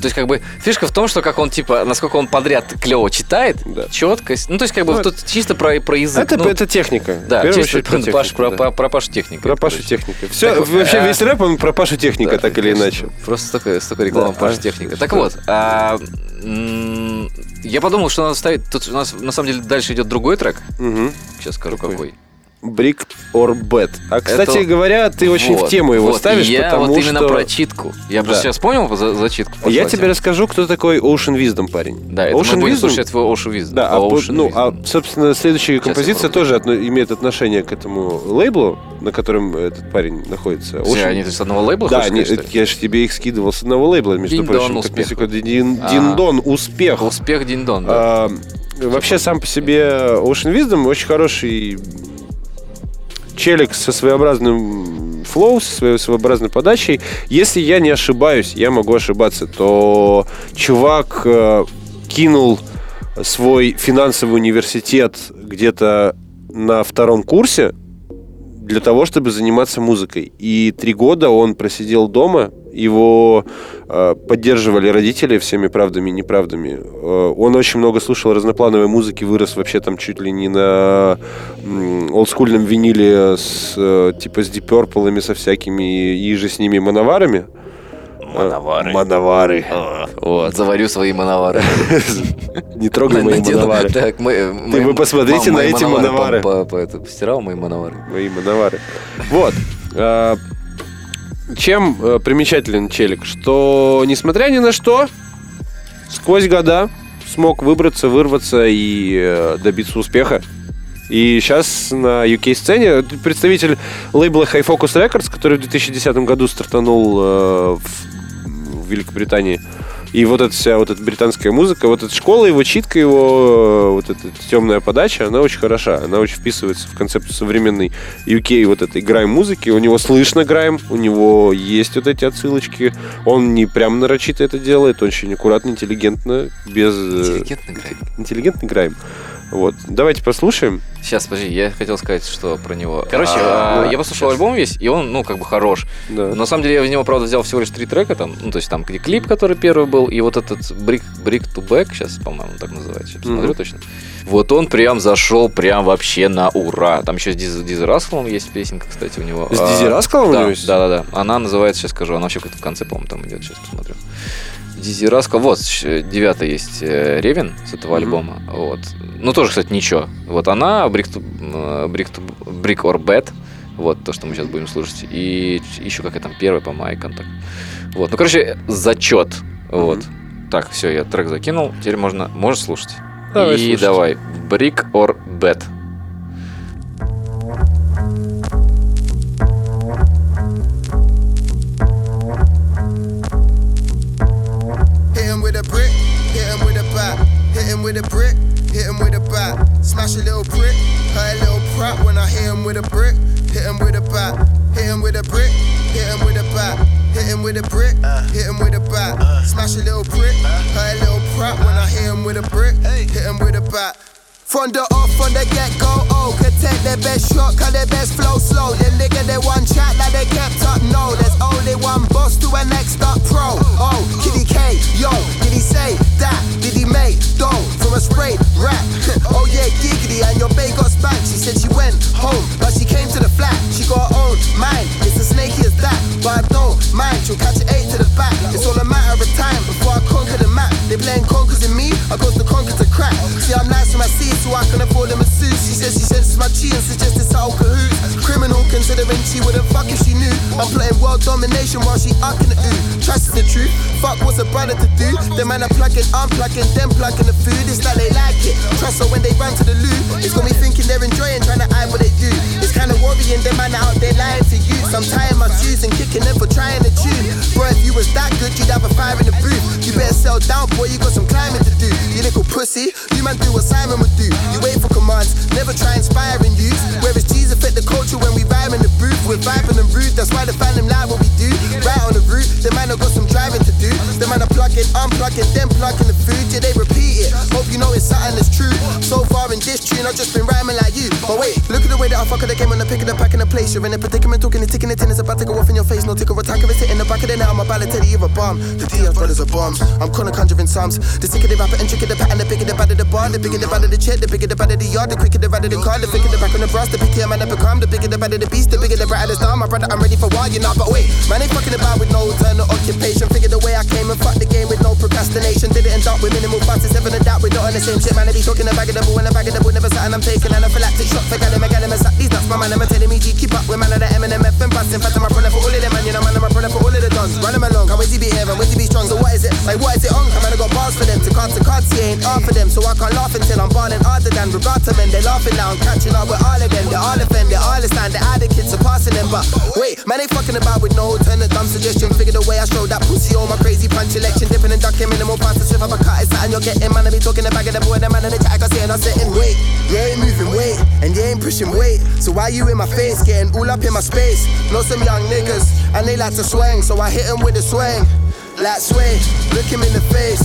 То есть, как бы, фишка в том, что как он, типа, насколько он подряд клево читает, Да. четкость. Ну, то есть, как бы, Ну, тут чисто про, про язык. Это, ну, это техника. да, чисто очередь про, технику, Пашу- про, да. про- про Пашу технику. Про Пашу техника. Все, Так вообще а- весь рэп, он про Пашу техника, Да, так или иначе. Просто столько, столько рекламы Да, Паша а, техника. Так вот, а, я подумал, что надо ставить. Тут у нас на самом деле дальше идет другой трек. Мгм. Сейчас скажу Какой? какой. Brick or Bet. А, кстати Это- говоря, ты очень Вот, в тему его вот. ставишь, я потому вот именно что... про читку. Я просто Да. сейчас понял за, зачитку. Я пошла тебе расскажу, кто такой Ocean Wisdom парень. Да, это Ocean мы будем Wisdom- слушать твой Ocean Wisdom. Да, а, Ocean ну, а, Wisdom. собственно, следующая я композиция тоже отно- имеет отношение к этому лейблу, на котором этот парень находится. Все, Ocean- они с одного лейбла Да, они- сказать, я же тебе их скидывал с одного лейбла, между Динь-дон, прочим. как успех. Дин- А. Диндон, успех. Успех Дин-Дон, да. А, вообще сам по себе Ocean Wisdom очень хороший челик со своеобразным флоу, со своей своеобразной подачей. Если я не ошибаюсь, я могу ошибаться, то чувак э, кинул свой финансовый университет где-то на втором курсе для того, чтобы заниматься музыкой. И три года он просидел дома, его э, поддерживали родители всеми правдами и неправдами. Э, он очень много слушал разноплановой музыки, вырос вообще там чуть ли не на м, олдскульном виниле с э, типа с Deep Purple, со всякими и же с ними мановарами. Мановары. Мановары. Вот, заварю свои мановары. Не трогай мои мановары. Так, мы- вы посмотрите на эти мановары Постирал мои мановары. Мои мановары. Вот. А, Чем э, примечателен челик? Что, несмотря ни на что, сквозь года смог выбраться, вырваться и э, добиться успеха. И сейчас на UK-сцене представитель лейбла High Focus Records, который в 2010 году стартанул э, в Великобритании, и вот эта вся вот эта британская музыка, вот эта школа его, читка его, э, вот эта темная подача, она очень хороша. Она очень вписывается в концепцию современной UK вот этой грайм-музыки. У него слышно грайм, у него есть вот эти отсылочки. Он не прям нарочито это делает, очень аккуратно, интеллигентно, без... э, Интеллигентный грайм. Интеллигентный грайм. Вот. Давайте послушаем. Сейчас, подожди, я хотел сказать, что про него. Короче, А, а, да. я послушал альбом весь, и он, ну, как бы хорош. Да. На самом деле, я из него, правда, взял всего лишь три трека там. Ну, то есть там где клип, который первый был, и вот этот Brick, Brick to Back, сейчас, по-моему, так называется. Сейчас посмотрю Мгм. точно. Вот он прям зашел прям вообще на ура. Там еще с Диз, Диз Расселом есть песенка, кстати, у него. С А, Дизи Раскалом у да, него есть? Да, да, да. Она называется, сейчас скажу, она вообще как-то в конце, по-моему, там идет, сейчас посмотрю. Дизи Раскал, вот, девятая есть э, Ревен с этого Мгм. альбома, вот. Ну, тоже, кстати, ничего. Вот она, Brick, to, э, Brick, to- Brick or Bad, вот, то, что мы сейчас будем слушать. И еще какая там первая, по-моему, так. Вот, ну, короче, зачет, вот. Так, все, я трек закинул, теперь можно, можешь слушать. Давай И слушать. давай, Brick or Bad. Hit with a brick, hit him with a bat. Smash a little brick, hurt a little prop when I hit him with a brick, hit him with a bat. Hit him with a brick, hit him with a bat. Hit him with a brick, hit him with a bat. Smash a little brick, hurt a little prop when I hit him with a brick, hit him with a bat. From the off, from the get go, oh, could take their best shot, cause their best flow slow. Them nigga, they one chat like they kept up, no. There's only one boss to a next up pro. Oh, Kitty K, yo, did he say that? Did he make dough from a straight rap? oh yeah, giggity, and your bae got spanked. She said she went home, but she came to the flat. She got her own mind, it's as snaky as that. But I don't mind, she'll catch an eight to the back. It's all a matter of time before I conquer the map. They playing conkers in me, I goes to conquer to crack. See, I'm nice with my seeds, so I can afford them a suit. She says she senses my chi and suggests it's all cahoots. Criminal considering she wouldn't fuck if she knew. I'm playing world domination while she ucking the ooh. Trust is the truth. Fuck what's a brother to do? The man are plugging, I'm plugging, them plugging the food. It's like they like it. Trust her when they run to the loo. It's got me thinking they're enjoying trying to hide what they do. It's kinda worrying, them man out there lying to you. So I'm tying my shoes and kicking them for trying to tune. Bro, if you was that good, you'd have a fire in the booth. You better sell down, boy, you got some climbing to do. You little pussy, you man do what Simon would do. You wait for commands, never try inspiring you. Whereas Jesus affect the culture when we vibe in the booth. We're vibing and rude, that's why the fandom like what we do. Right on the route, the man have got some driving to do. The man are plugging, unplugging, then plugging the food. Yeah, they repeat it. Hope you know it's something that's true. So far in this tune, I've just been rhyming like you. But wait, look at the way that I fuck the game when I pick it up, pack in the place. You're in a predicament, talking and ticking in. It's about to go off in your face. No ticker attack of it in the back of the net. I'm about to tell you a bomb. The D I've got is a bomb. I'm kinda conjuring psalms. The sicker the rapper and tricker the pattern, the bigger the badder the bar, the bigger the badder the check, the bigger the badder the yard, the quicker the badder the car, the thicker the back on the brass, the pickier man I become, the bigger the badder the beast, the bigger the brighter the star. My brother, I'm ready for war, you know. But wait, man ain't fucking about with no eternal occupation. Figure the way I came and fuck the game with no procrastination. Did it end up with minimal fuss, it's never a doubt we're not on the same shit, man. I be talking a bag of the bull and a bag of the bull, never something I'm taking anaphylactic shock for gallim, gallim, suck these nuts. My man, I'm telling me G, keep up with man of the M and M F and bust. In fact, I'm a brother for all of them, man. You know, man, I'm a brother for all of the dons. Run them along, can't wait to be and be strong. So what is it? Like, what is it on? Come on, I got bars for them. To cards to cards, he ain't hard for them. So I can't laugh until I'm balling harder than to men. They're laughing now, I'm catching up with all of them. They're all offend, they're all stand, they're the kids surpassing them. But wait, man, ain't fucking about with no alternate dumb suggestion. Figure the way I show that pussy on my crazy punch election. Dipping and ducking minimal passes. If I'm a cut, it's and you're getting. Man, I be talking the bag of the boy, the man in the chat, I see and I'm sitting. Wait, you ain't moving weight, and you ain't pushing weight. So why you in my face, getting all up in my space? Know some young niggas, and they like to swing, so I hit 'em with a swing. Like sway, look him in the face.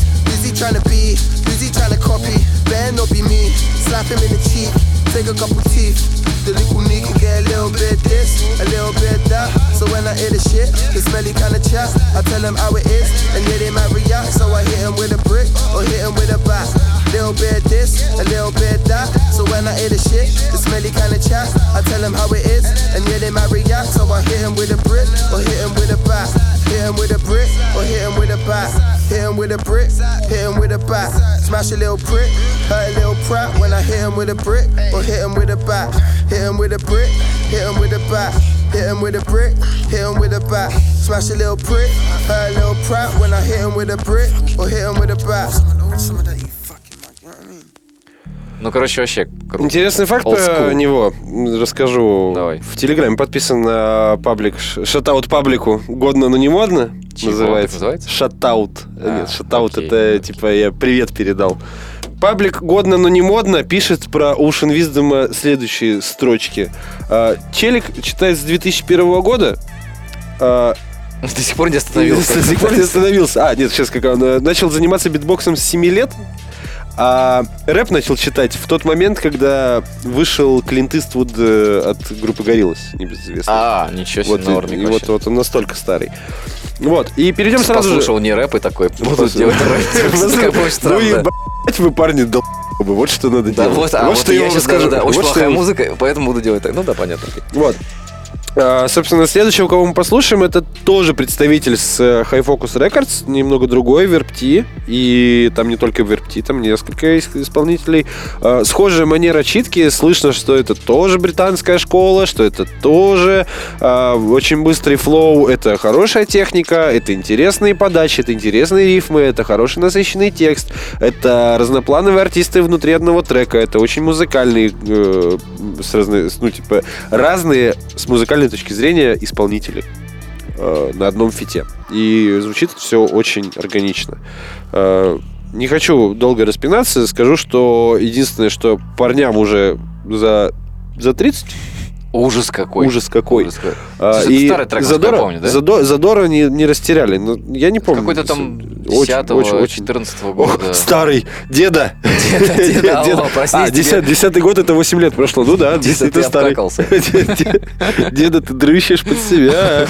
He trying to be? He trying to copy? Better not be me. Slap him in the cheek, take a couple teeth. The little nigga get a little bit this, a little bit that. So when I hear the shit, the smelly kind of chat, I tell him how it is, and yeah, they might react. So I hit him with a brick or hit him with a bat. Little bit this, a little bit that. So when I hear the shit, the smelly kind of chat, I tell him how it is, and yeah, they might react. So I hit him with a brick or hit him with a bat. Hit him with a brick or hit him with a bat. Hit him with a brick, hit him with a bat. Smash a little prick, hurt a little prat when I hit him with a brick or hit him with a bat. Hit him with a brick, hit him with a bat. Hit him with a brick, hit him with a bat. Smash a little prick, hurt a little prat when I hit him with a brick or hit him with a bat. Ну, короче, вообще круто. Интересный факт про него. Расскажу. Давай. В Телеграме подписан на паблик шатаут паблику. Годно, но не модно. Чего? называется. Называется? Шатаут. А, Нет, шатаут окей, это окей. типа я привет передал. Паблик годно, но не модно пишет про Ocean Wisdom следующие строчки. А, Челик читает с 2001 года. А, До сих пор не остановился. до сих пор не остановился. А, нет, сейчас как он э, начал заниматься битбоксом с 7 лет, а рэп начал читать в тот момент, когда вышел Клинт Иствуд э, от группы Гориллас, небезызвестный. А, ничего себе, вот, и- нормик и вот, вообще. вот он настолько старый. Вот, и перейдем сразу же... Послушал не рэп и такой, буду делать рэп. Ну и вы, парни, долбоебы, вот что надо Да, делать. вот, а вот что я сейчас скажу. да, очень Вот плохая музыка, поэтому буду делать так. Ну да, понятно. Вот. А, Собственно, следующего, кого мы послушаем, это тоже представитель с э, High Focus Records, немного другой, Верпти. И там не только Верпти, там несколько ис- исполнителей. А, Схожая манера читки, слышно, что это тоже британская школа, что это тоже а, очень быстрый флоу, это хорошая техника, это интересные подачи, это интересные рифмы, это хороший насыщенный текст, это разноплановые артисты внутри одного трека, это очень музыкальные, э, с с, ну, типа, разные с музыкальной точки зрения исполнители э, на одном фите. И звучит все очень органично. Э, не хочу долго распинаться, скажу, что единственное, что парням уже за, за 30, Ужас какой. Ужас какой. Ужас какой. А, это старый трек, я помню, да? Задо- Задора не, не растеряли. Ну, я не помню. Какой-то там Очень, 10 очень, очень. 14 О, года. старый, деда. деда, алло, простите, А, 10 10 год, это 8 лет прошло. Ну да, Деда, ты старый. Деда, ты дрыщешь под себя.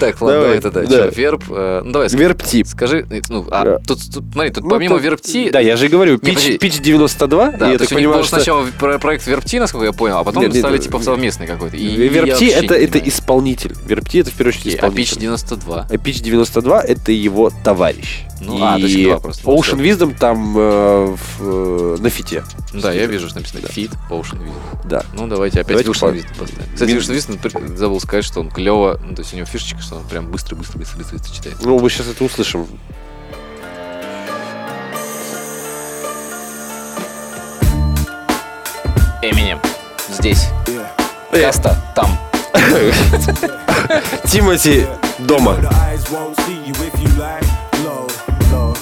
Так, ладно, Давай, тогда. да. Чё, верб? э, Ну, давай. Верб-тип. Скажи, э, ну, а, тут, тут, смотри, тут Ну, помимо вербти... Да, я же говорю, пич, подожди. пич 92, Да, и я так понимаю, что... сначала про- проект Верпти, насколько я понял, а потом стали типа совместный какой-то. И Верпти это, это исполнитель. Верпти это в первую очередь А исполнитель. Pitch 92. А Pitch 92 это его товарищ. Ну, и а, то есть два просто. Ocean Wisdom там э, в, э, на фите. Да, я вижу, что написано Fit Ocean Vision. Да. Ну, давайте опять Давайте Ocean по- Vision поставим. Кстати, Ocean например, забыл сказать, что он клево, ну, то есть у него фишечка, что он прям быстро, быстро, быстро, быстро, читает. Ну, мы сейчас это услышим. Эминем. Здесь. Каста. Там. Тимати дома. The eyes won't see you if you lie low, low.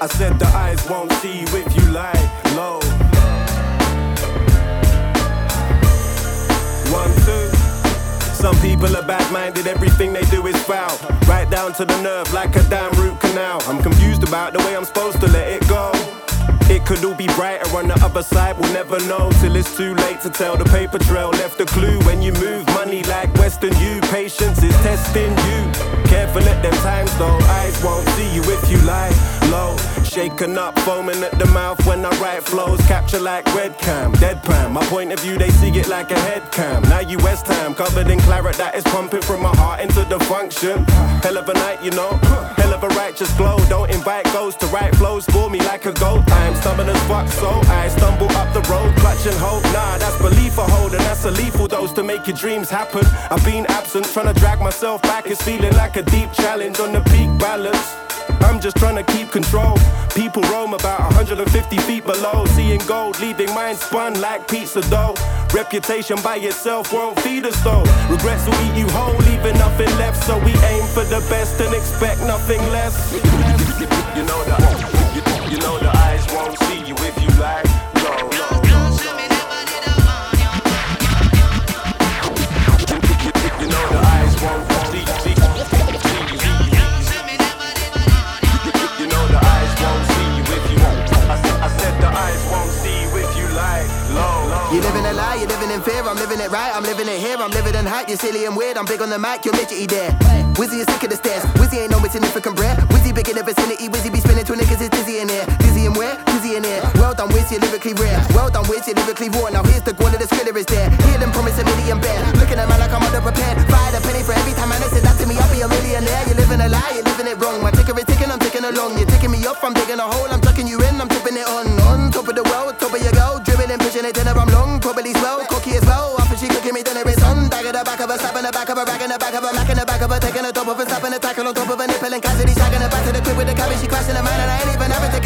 I said the eyes won't see you if you lie low. One, two. Some people are bad-minded, everything they do is foul. Right down to the nerve, like a damn root canal. I'm confused about the way I'm supposed to let it go. It could all be brighter on the other side, we'll never know till it's too late to tell. The paper trail left a clue when you move money like Western U. Patience is testing you. Careful at them times though, eyes won't see you if you lie low. Shaken up, foaming at the mouth when I write flows. Capture like red cam, deadpan. My point of view, they see it like a head cam. Now you West Ham, covered in claret that is pumping from my heart into the function. Hell of a night, you know. A righteous glow. Don't invite ghosts to write flows for me like a goat. I'm stubborn as fuck, so I stumble up the road, clutch and hope. Nah, that's belief I hold, and that's a lethal dose to make your dreams happen. I've been absent, trying to drag myself back. It's feeling like a deep challenge on the peak balance. I'm just trying to keep control. People roam about 150 feet below, seeing gold, leaving mine spun like pizza dough. Reputation by itself won't feed us though. Regrets will eat you whole, leaving nothing left. So we aim for the best and expect nothing less. You know the, you, you know the eyes won't see you if you lie. Fear. I'm living it right, I'm living it here. I'm living in hype. You're silly and weird. I'm big on the mic, you're midgety there. Wizzy is sick of the stairs. Wizzy ain't no insignificant bread. Wizzy big in the vicinity. Wizzy be spinning two niggas. It's dizzy in here. Dizzy and where? Dizzy in here. Well done, Wiz, you're lyrically rare. Well done, Wiz, you're lyrically raw. Now here's the one of the skriller is there. Hear them promise a million bear. Looking at man like I'm underprepared. Fired a penny for every time I listen that to me. I'll be a millionaire. You're living a lie, you're living it wrong. My ticker is ticking, I'm ticking along. You're ticking me up, I'm digging a hole. I'm tucking you in, I'm tipping it on. On top of the world, top of your girl. Dribbling, pushing it, dinner, I'm long. Probably slow, she cooking me, dinner it's on. Bag at the back of her, slap in the back of her, rack in the back of her, mac in the back of her, taking the top of her, slapping the tackle on top of her nipple and Cassidy shagging her back to the crib with the cabbage. She crashing the man and I ain't even having to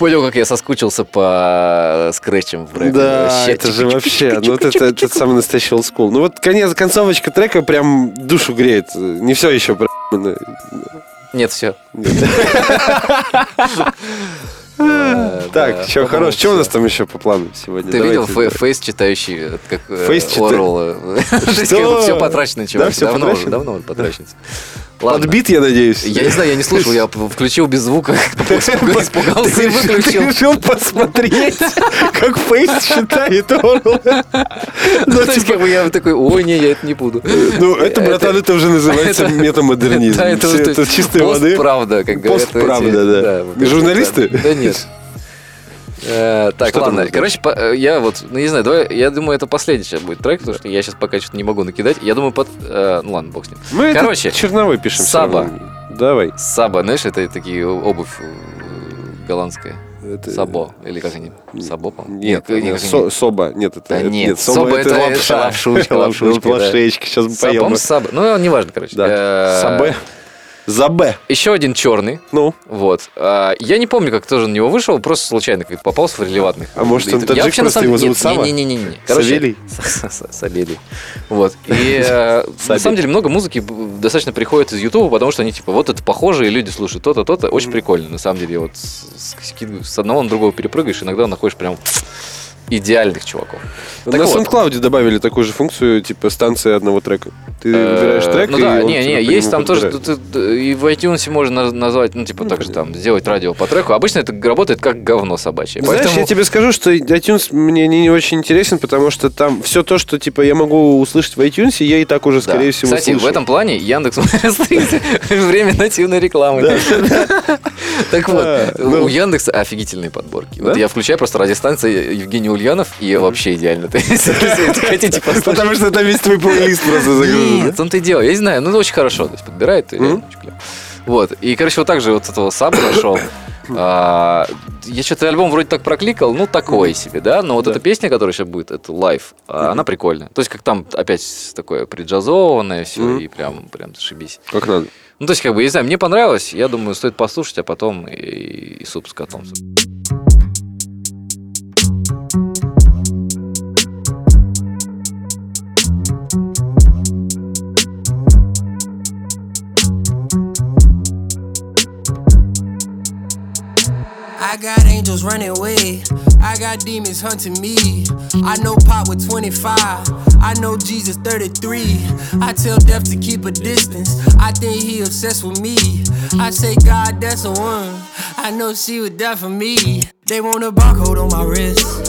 Понял, как я соскучился по скретчам в рэпе. Да, Вообще, это же вообще, ну это, это самый настоящий олдскул. Ну вот конец, концовочка трека прям душу греет. Не все еще, про- Нет, все. Так, что, хорош, что у нас там еще по плану сегодня? Ты видел фейс читающий, э, как э, Фейс чита- Орвелл, э, то есть как бы Все потрачено, чувак. Давно уже, давно потрачено. Ладно. Подбит, я надеюсь. Я не знаю, я не слушал, я включил без звука, испугался и Ты выключил. решил посмотреть, как Фейс считает Орвелл. Ну, то есть, как бы я такой, ой, не, я это не буду. Ну, это, братан, это уже называется метамодернизм. Это, чистой воды. Постправда, как говорят. Эти, да. Журналисты? Да нет. Э, Так, Что ладно. Короче, по- э, я вот, ну не знаю, давай, я думаю, это последний сейчас будет трек, потому что я сейчас пока что-то не могу накидать. Я думаю, под... э, Ну ладно, бог с ним. Мы Короче, черновой пишем. Саба. Давай. Саба, знаешь, это такие обувь э, голландская. Это- Сабо, или как они? Сабо, по-моему? Нет, нет, они? со- соба. Нет, это Да это- нет, соба, соба это, это- это лапша. лапшучка, лапшучка. Лапшечка. Сейчас мы Сабом поем. Саба. Ну, неважно, короче. Да. Сабе. За Б. Еще один черный. Ну. Вот. А, я не помню, как тоже на него вышел, просто случайно как попался в релевантных. А может, он таджик, вообще, просто его зовут Сава? Не, не, не, не. Савелий? Савелий. Вот. И э, на самом деле много музыки достаточно приходит из Ютуба, потому что они типа вот это похоже, и люди слушают то-то, то-то. Очень прикольно. На самом деле, вот с одного на другого перепрыгаешь, иногда находишь прям идеальных чуваков. Так на вот. SoundCloud добавили такую же функцию, типа станция одного трека. Ты выбираешь Э, трек, Ну и да, он не, не, есть там тоже, подбирает. ты- ты- и в iTunes можно на- назвать, ну, типа, так же там, сделать радио по треку. Обычно это работает как говно собачье. Знаешь, Поэтому- я тебе скажу, что iTunes мне не, не очень интересен, потому что там все то, что типа я могу услышать в iTunes, я и так уже, Да. скорее всего, Кстати, в слышу. этом плане Яндекс время нативной рекламы. Так вот, Да, ну. у Яндекса офигительные подборки. Вот Да? я включаю просто радиостанции Евгений Ульянов, и вообще идеально. То есть, если хотите послушать. Потому что там весь твой плейлист просто загружен. Нет, том-то и дело. Я не знаю, ну, это очень хорошо. То есть, подбирает. клево. Вот. И, короче, вот так же вот этого Saba нашел. А, Я что-то альбом вроде так прокликал, ну, такой себе, да? Но вот эта песня, которая сейчас будет, это live, а, она прикольная. То есть, как там опять такое приджазованное все, и прям, прям зашибись. Как надо. Ну, то есть, как бы, я не знаю, мне понравилось, я думаю, стоит послушать, а потом и, и суп с котом. I got angels running away. I got demons hunting me. I know Pop with 25. I know Jesus 33. I tell death to keep a distance. I think he obsessed with me. I say, God, that's a one. I know she would die for me. They want a barcode on my wrist.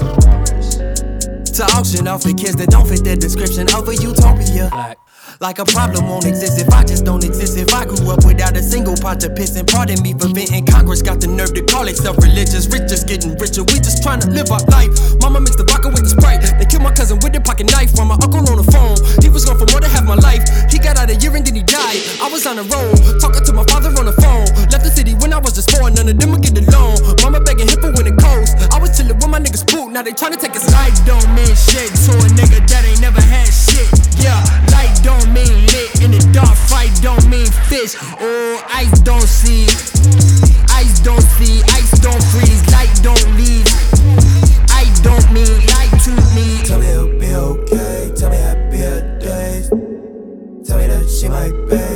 To auction off the kids that don't fit the description of a utopia. Like a problem won't exist if I just don't exist. If I grew up without a single pot to piss and pardon me for venting. Congress got the nerve to call itself religious. Rich just getting richer. We just trying to live our life. Mama mixed the vodka with the sprite. They killed my cousin with a pocket knife. While my uncle on the phone. He was gone for more than half my life. He got out a year and then he died. I was on the road. Talking to my father on the phone. Left the city when I was just four. None of them would get along. Mama begging him for when it coast. I was chilling with my niggas spook. Now they trying to take a life don't mean shit to a nigga that ain't never had shit. Yeah, light don't mean lit. In the dark fight don't mean fish. Oh, ice don't see. Ice don't see. Ice don't freeze. Light don't leave. I don't mean light to me. Tell me it'll be okay. Tell me happier days. Tell me that she might pay.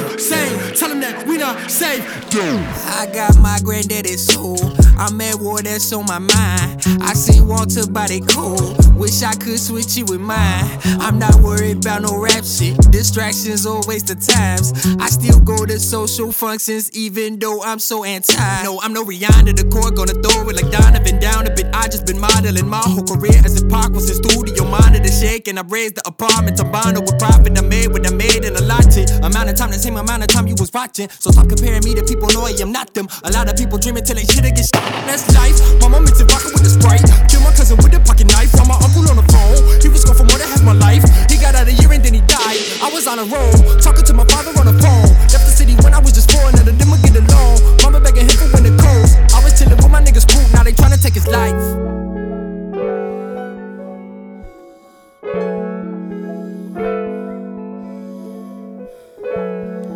The same. Tell him that we not safe. Dude. I got my granddaddy's soul. I'm at war, that's on my mind. I see Walter body cold. Wish I could switch you with mine. I'm not worried about no rap shit. Distractions waste of times. I still go to social functions even though I'm so anti. No, I'm no Rihanna the core. Gonna throw it like Donovan down a bit. I just been modeling my whole career as if Park was in studio. Monitor shaking. I raised the apartment to bond with profit. I made what I made in a lot amount of time, the same amount of time you was watching. So stop comparing me to people, know I am not them. A lot of people dreaming till they shit sh- That's life. Mixed it vodka with the sprite. Kill my cousin with a pocket knife. While my uncle on the phone. He was gone for more than half my life. He got out a year and then he died. I was on a roll, talking to my father on the phone. Left the city when I was just four, none of them would get along. Mama begging him for when it coast. I was chilling with my niggas poop, now they tryna take his life.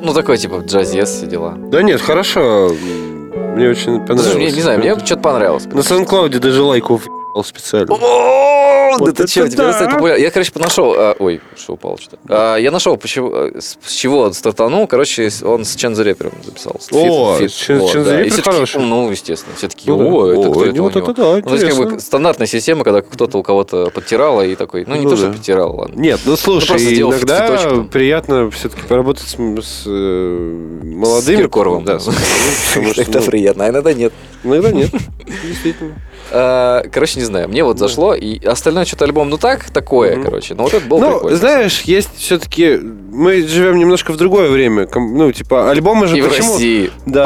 Ну, такой, типа, джазец, все дела. Да нет, хорошо. Мне очень понравилось. Слушай, мне, не знаю, мне что-то понравилось. На SoundCloud даже лайков специально. О, Вот да ты это теперь да. стать популярным. Я, короче, нашел... а, ой, что упало что-то. А, я нашел, почему, а, с, с чего он стартанул. Короче, он с Чен the Rapper записал. С О, фит- Чен- вот, Чен the да. Таки, хороший. Ну, естественно. Все таки Ну да. о, это О, кто это ну вот него?» это да, Ну, то есть, как бы стандартная система, когда кто-то у кого-то подтирало и такой, ну, не Ну то, что да. подтирал, ладно. Нет, ну слушай, просто сделал иногда приятно все-таки поработать с, с, э, молодыми. С Киркоровым. Да, с потому что, Это ну, приятно, а иногда нет. Иногда нет, действительно. А, Короче, не знаю, мне вот зашло, и остальное что-то альбом, ну так, такое, короче. Но вот это был Ну, прикольно. знаешь, есть все-таки... Мы живем немножко в другое время. Ну, типа, альбомы же И в. России. Да.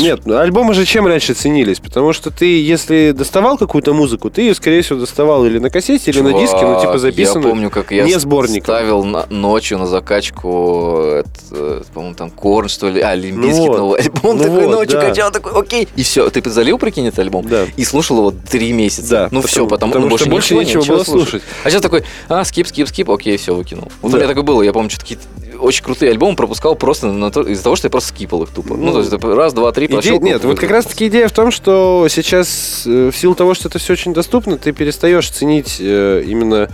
Нет, ну, альбомы же чем раньше ценились? Потому что ты, если доставал какую-то музыку, ты ее, скорее всего, доставал или на кассете, или на диске, ну, типа, записано Я помню, как я ставил ночью на закачку, э, по-моему, там Корн, что ли, а, Лимбийский вот. новый альбом, Ну такой ночью качал, такой, окей. И все, ты залил, прикинь, этот альбом, Да. и слушал его три месяца. Да, ну потому- все, потому, потому ну, что больше ничего, нечего было слушать. А сейчас такой, а, скип, скип, скип, окей, все, выкинул. Вот Да. у меня такое было, я помню, что какие-то очень крутые альбомы пропускал просто на то- из-за того, что я просто скипал их тупо. Ну, Ну, то есть, это раз, два, три, Иде- прошел. Нет, вот как раз-таки идея в том, что сейчас э, в силу того, что это все очень доступно, ты перестаешь ценить э, именно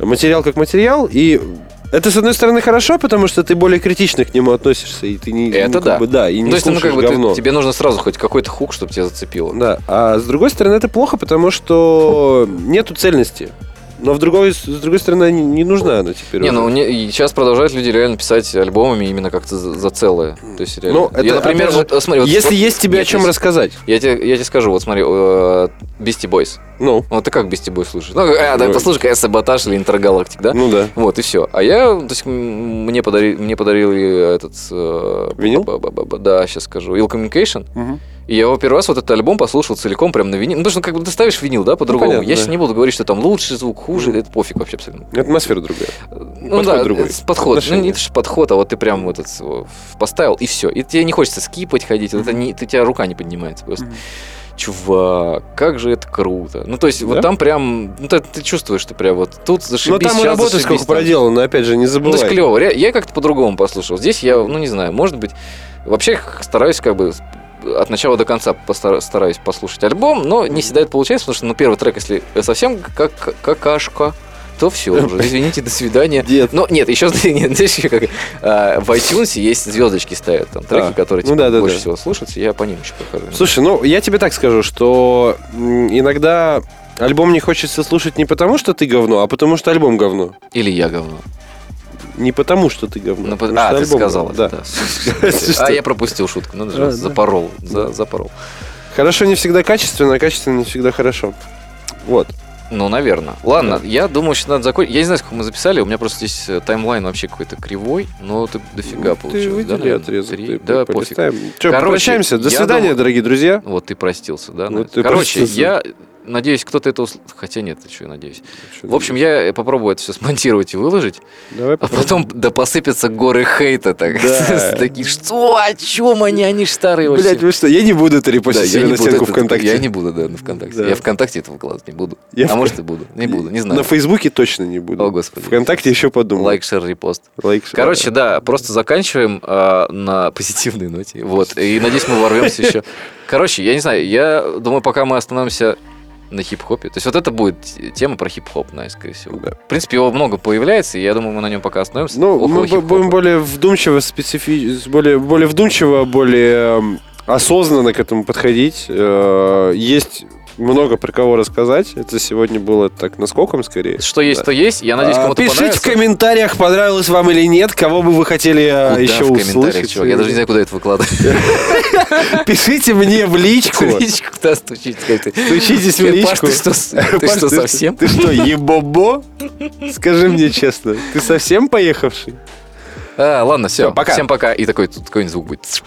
материал как материал, и это, с одной стороны, хорошо, потому что ты более критично к нему относишься, и ты не... Это ну, как да. бы, да, и не То есть, ну, как бы, ты- говно. тебе нужно сразу хоть какой-то хук, чтобы тебя зацепило. Да, а с другой стороны, это плохо, потому что нету цельности. Но в другой, с другой стороны, не, не нужна она теперь Не, уже. ну не- и сейчас продолжают люди реально писать альбомами именно как-то за, за целое. То есть реально. Ну, это, я, например, опять же, вот, смотри, вот- если вот- есть тебе о чем рассказать. Я тебе, я тебе скажу, вот смотри, э, Beastie Boys. Ну. Вот ты как Beastie Boys слушаешь? Ну, а, да, Ну. послушай, какая Саботаж или Интергалактик, да? Ну да. Вот, и все. А я, то есть, мне, подари, мне подарили этот... э, Винил? Да, сейчас скажу. Ill Communication. Мгм. И я его первый раз вот этот альбом послушал целиком прям на винил. Ну, потому что как бы ты ставишь винил, да, по-другому. понятно, я да. сейчас не буду говорить, что там лучший звук, хуже, это пофиг вообще абсолютно. Атмосфера другая. Ну Подход да, другой. подход. Ну, Отношение. не то, что подход, а вот ты прям этот поставил, и все. И тебе не хочется скипать, ходить. Это не, ты, у тебя рука не поднимается просто. Чувак, как же это круто. Ну, то есть, вот Да? там прям, ну, ты, ты чувствуешь, что прям вот тут зашибись, Но там и щас работы зашибись, сколько там. проделано, опять же, не Ну, то забывай. есть, клево. Ре- Я как-то по-другому послушал. Здесь я, ну, не знаю, может быть, вообще стараюсь как бы от начала до конца стараюсь послушать альбом, но не всегда это получается, потому что, ну, первый трек, если совсем как какашка, то все уже. Извините, до свидания. Дед. Но нет, еще нет, знаешь, как а, в iTunes есть звездочки ставят там треки, А, которые ну типа, да, да, больше да. всего слушаются, я по ним еще прохожу. Слушай, ну я тебе так скажу, что иногда альбом не хочется слушать не потому, что ты говно, а потому что альбом говно. Или я говно. Не потому, что ты говно. Ну, по- потому а, что ты альбом сказал говно, это, да. да. А я пропустил шутку, ну, А, да. запорол, за- запорол. Хорошо не всегда качественно, а качественно не всегда хорошо. Вот. Ну, наверное. Ладно, я думаю, что надо закончить. Я не знаю, сколько мы записали, у меня просто здесь э, таймлайн вообще какой-то кривой, но ты дофига Ну, получилось. Ты да, выдели наверное? отрезок. Три? ты Да, пофиг. Чё, Короче, попрощаемся. До свидания, дорогие друзья. Вот ты простился, да? Вот ты Короче, простился. я надеюсь, кто-то это услышит. Хотя нет, что я надеюсь. Чё В общем, я попробую это все смонтировать и выложить, Давай а потом да посыпятся горы хейта. Так. Да. Такие, что, о чем они? Они ж старые вообще. Блять, вы что, я не буду это Да, репостить я себе не на буду стенку это- ВКонтакте. Я не буду, да, на ВКонтакте. Да. Я ВКонтакте это выкладывать не буду. Я а в- может и буду. Не буду, не знаю. На Фейсбуке точно не буду. О, Господи. ВКонтакте еще подумаю. Лайк, share, репост. Лайк, share. Короче, да, просто заканчиваем а, на позитивной ноте. Вот. И надеюсь, мы ворвемся еще. Короче, я не знаю, я думаю, пока мы остановимся на хип-хопе. То есть вот это будет тема про хип-хоп, да, скорее всего. Да. В принципе, его много появляется, и я думаю, мы на нем пока остановимся. Ну, мы хип-хопа. будем более вдумчиво, специфи... более, более вдумчиво, более эм, осознанно к этому подходить. Э, Есть много про кого рассказать. Это сегодня было так наскоком скорее. Что есть, то есть. Я надеюсь, А, кому-то Пишите понравится. в комментариях, понравилось вам или нет, кого бы вы хотели э, Куда еще в комментариях, услышать. чувак? Я даже не знаю, куда это выкладывать. Пишите мне в личку. Личку, да, стучите. как ты. Стучитесь в личку. ты что, совсем? Ты что, ебобо? Скажи мне честно, ты совсем поехавший? А, ладно, все. Всё, пока. Всем пока. И такой, тут какой-нибудь звук будет.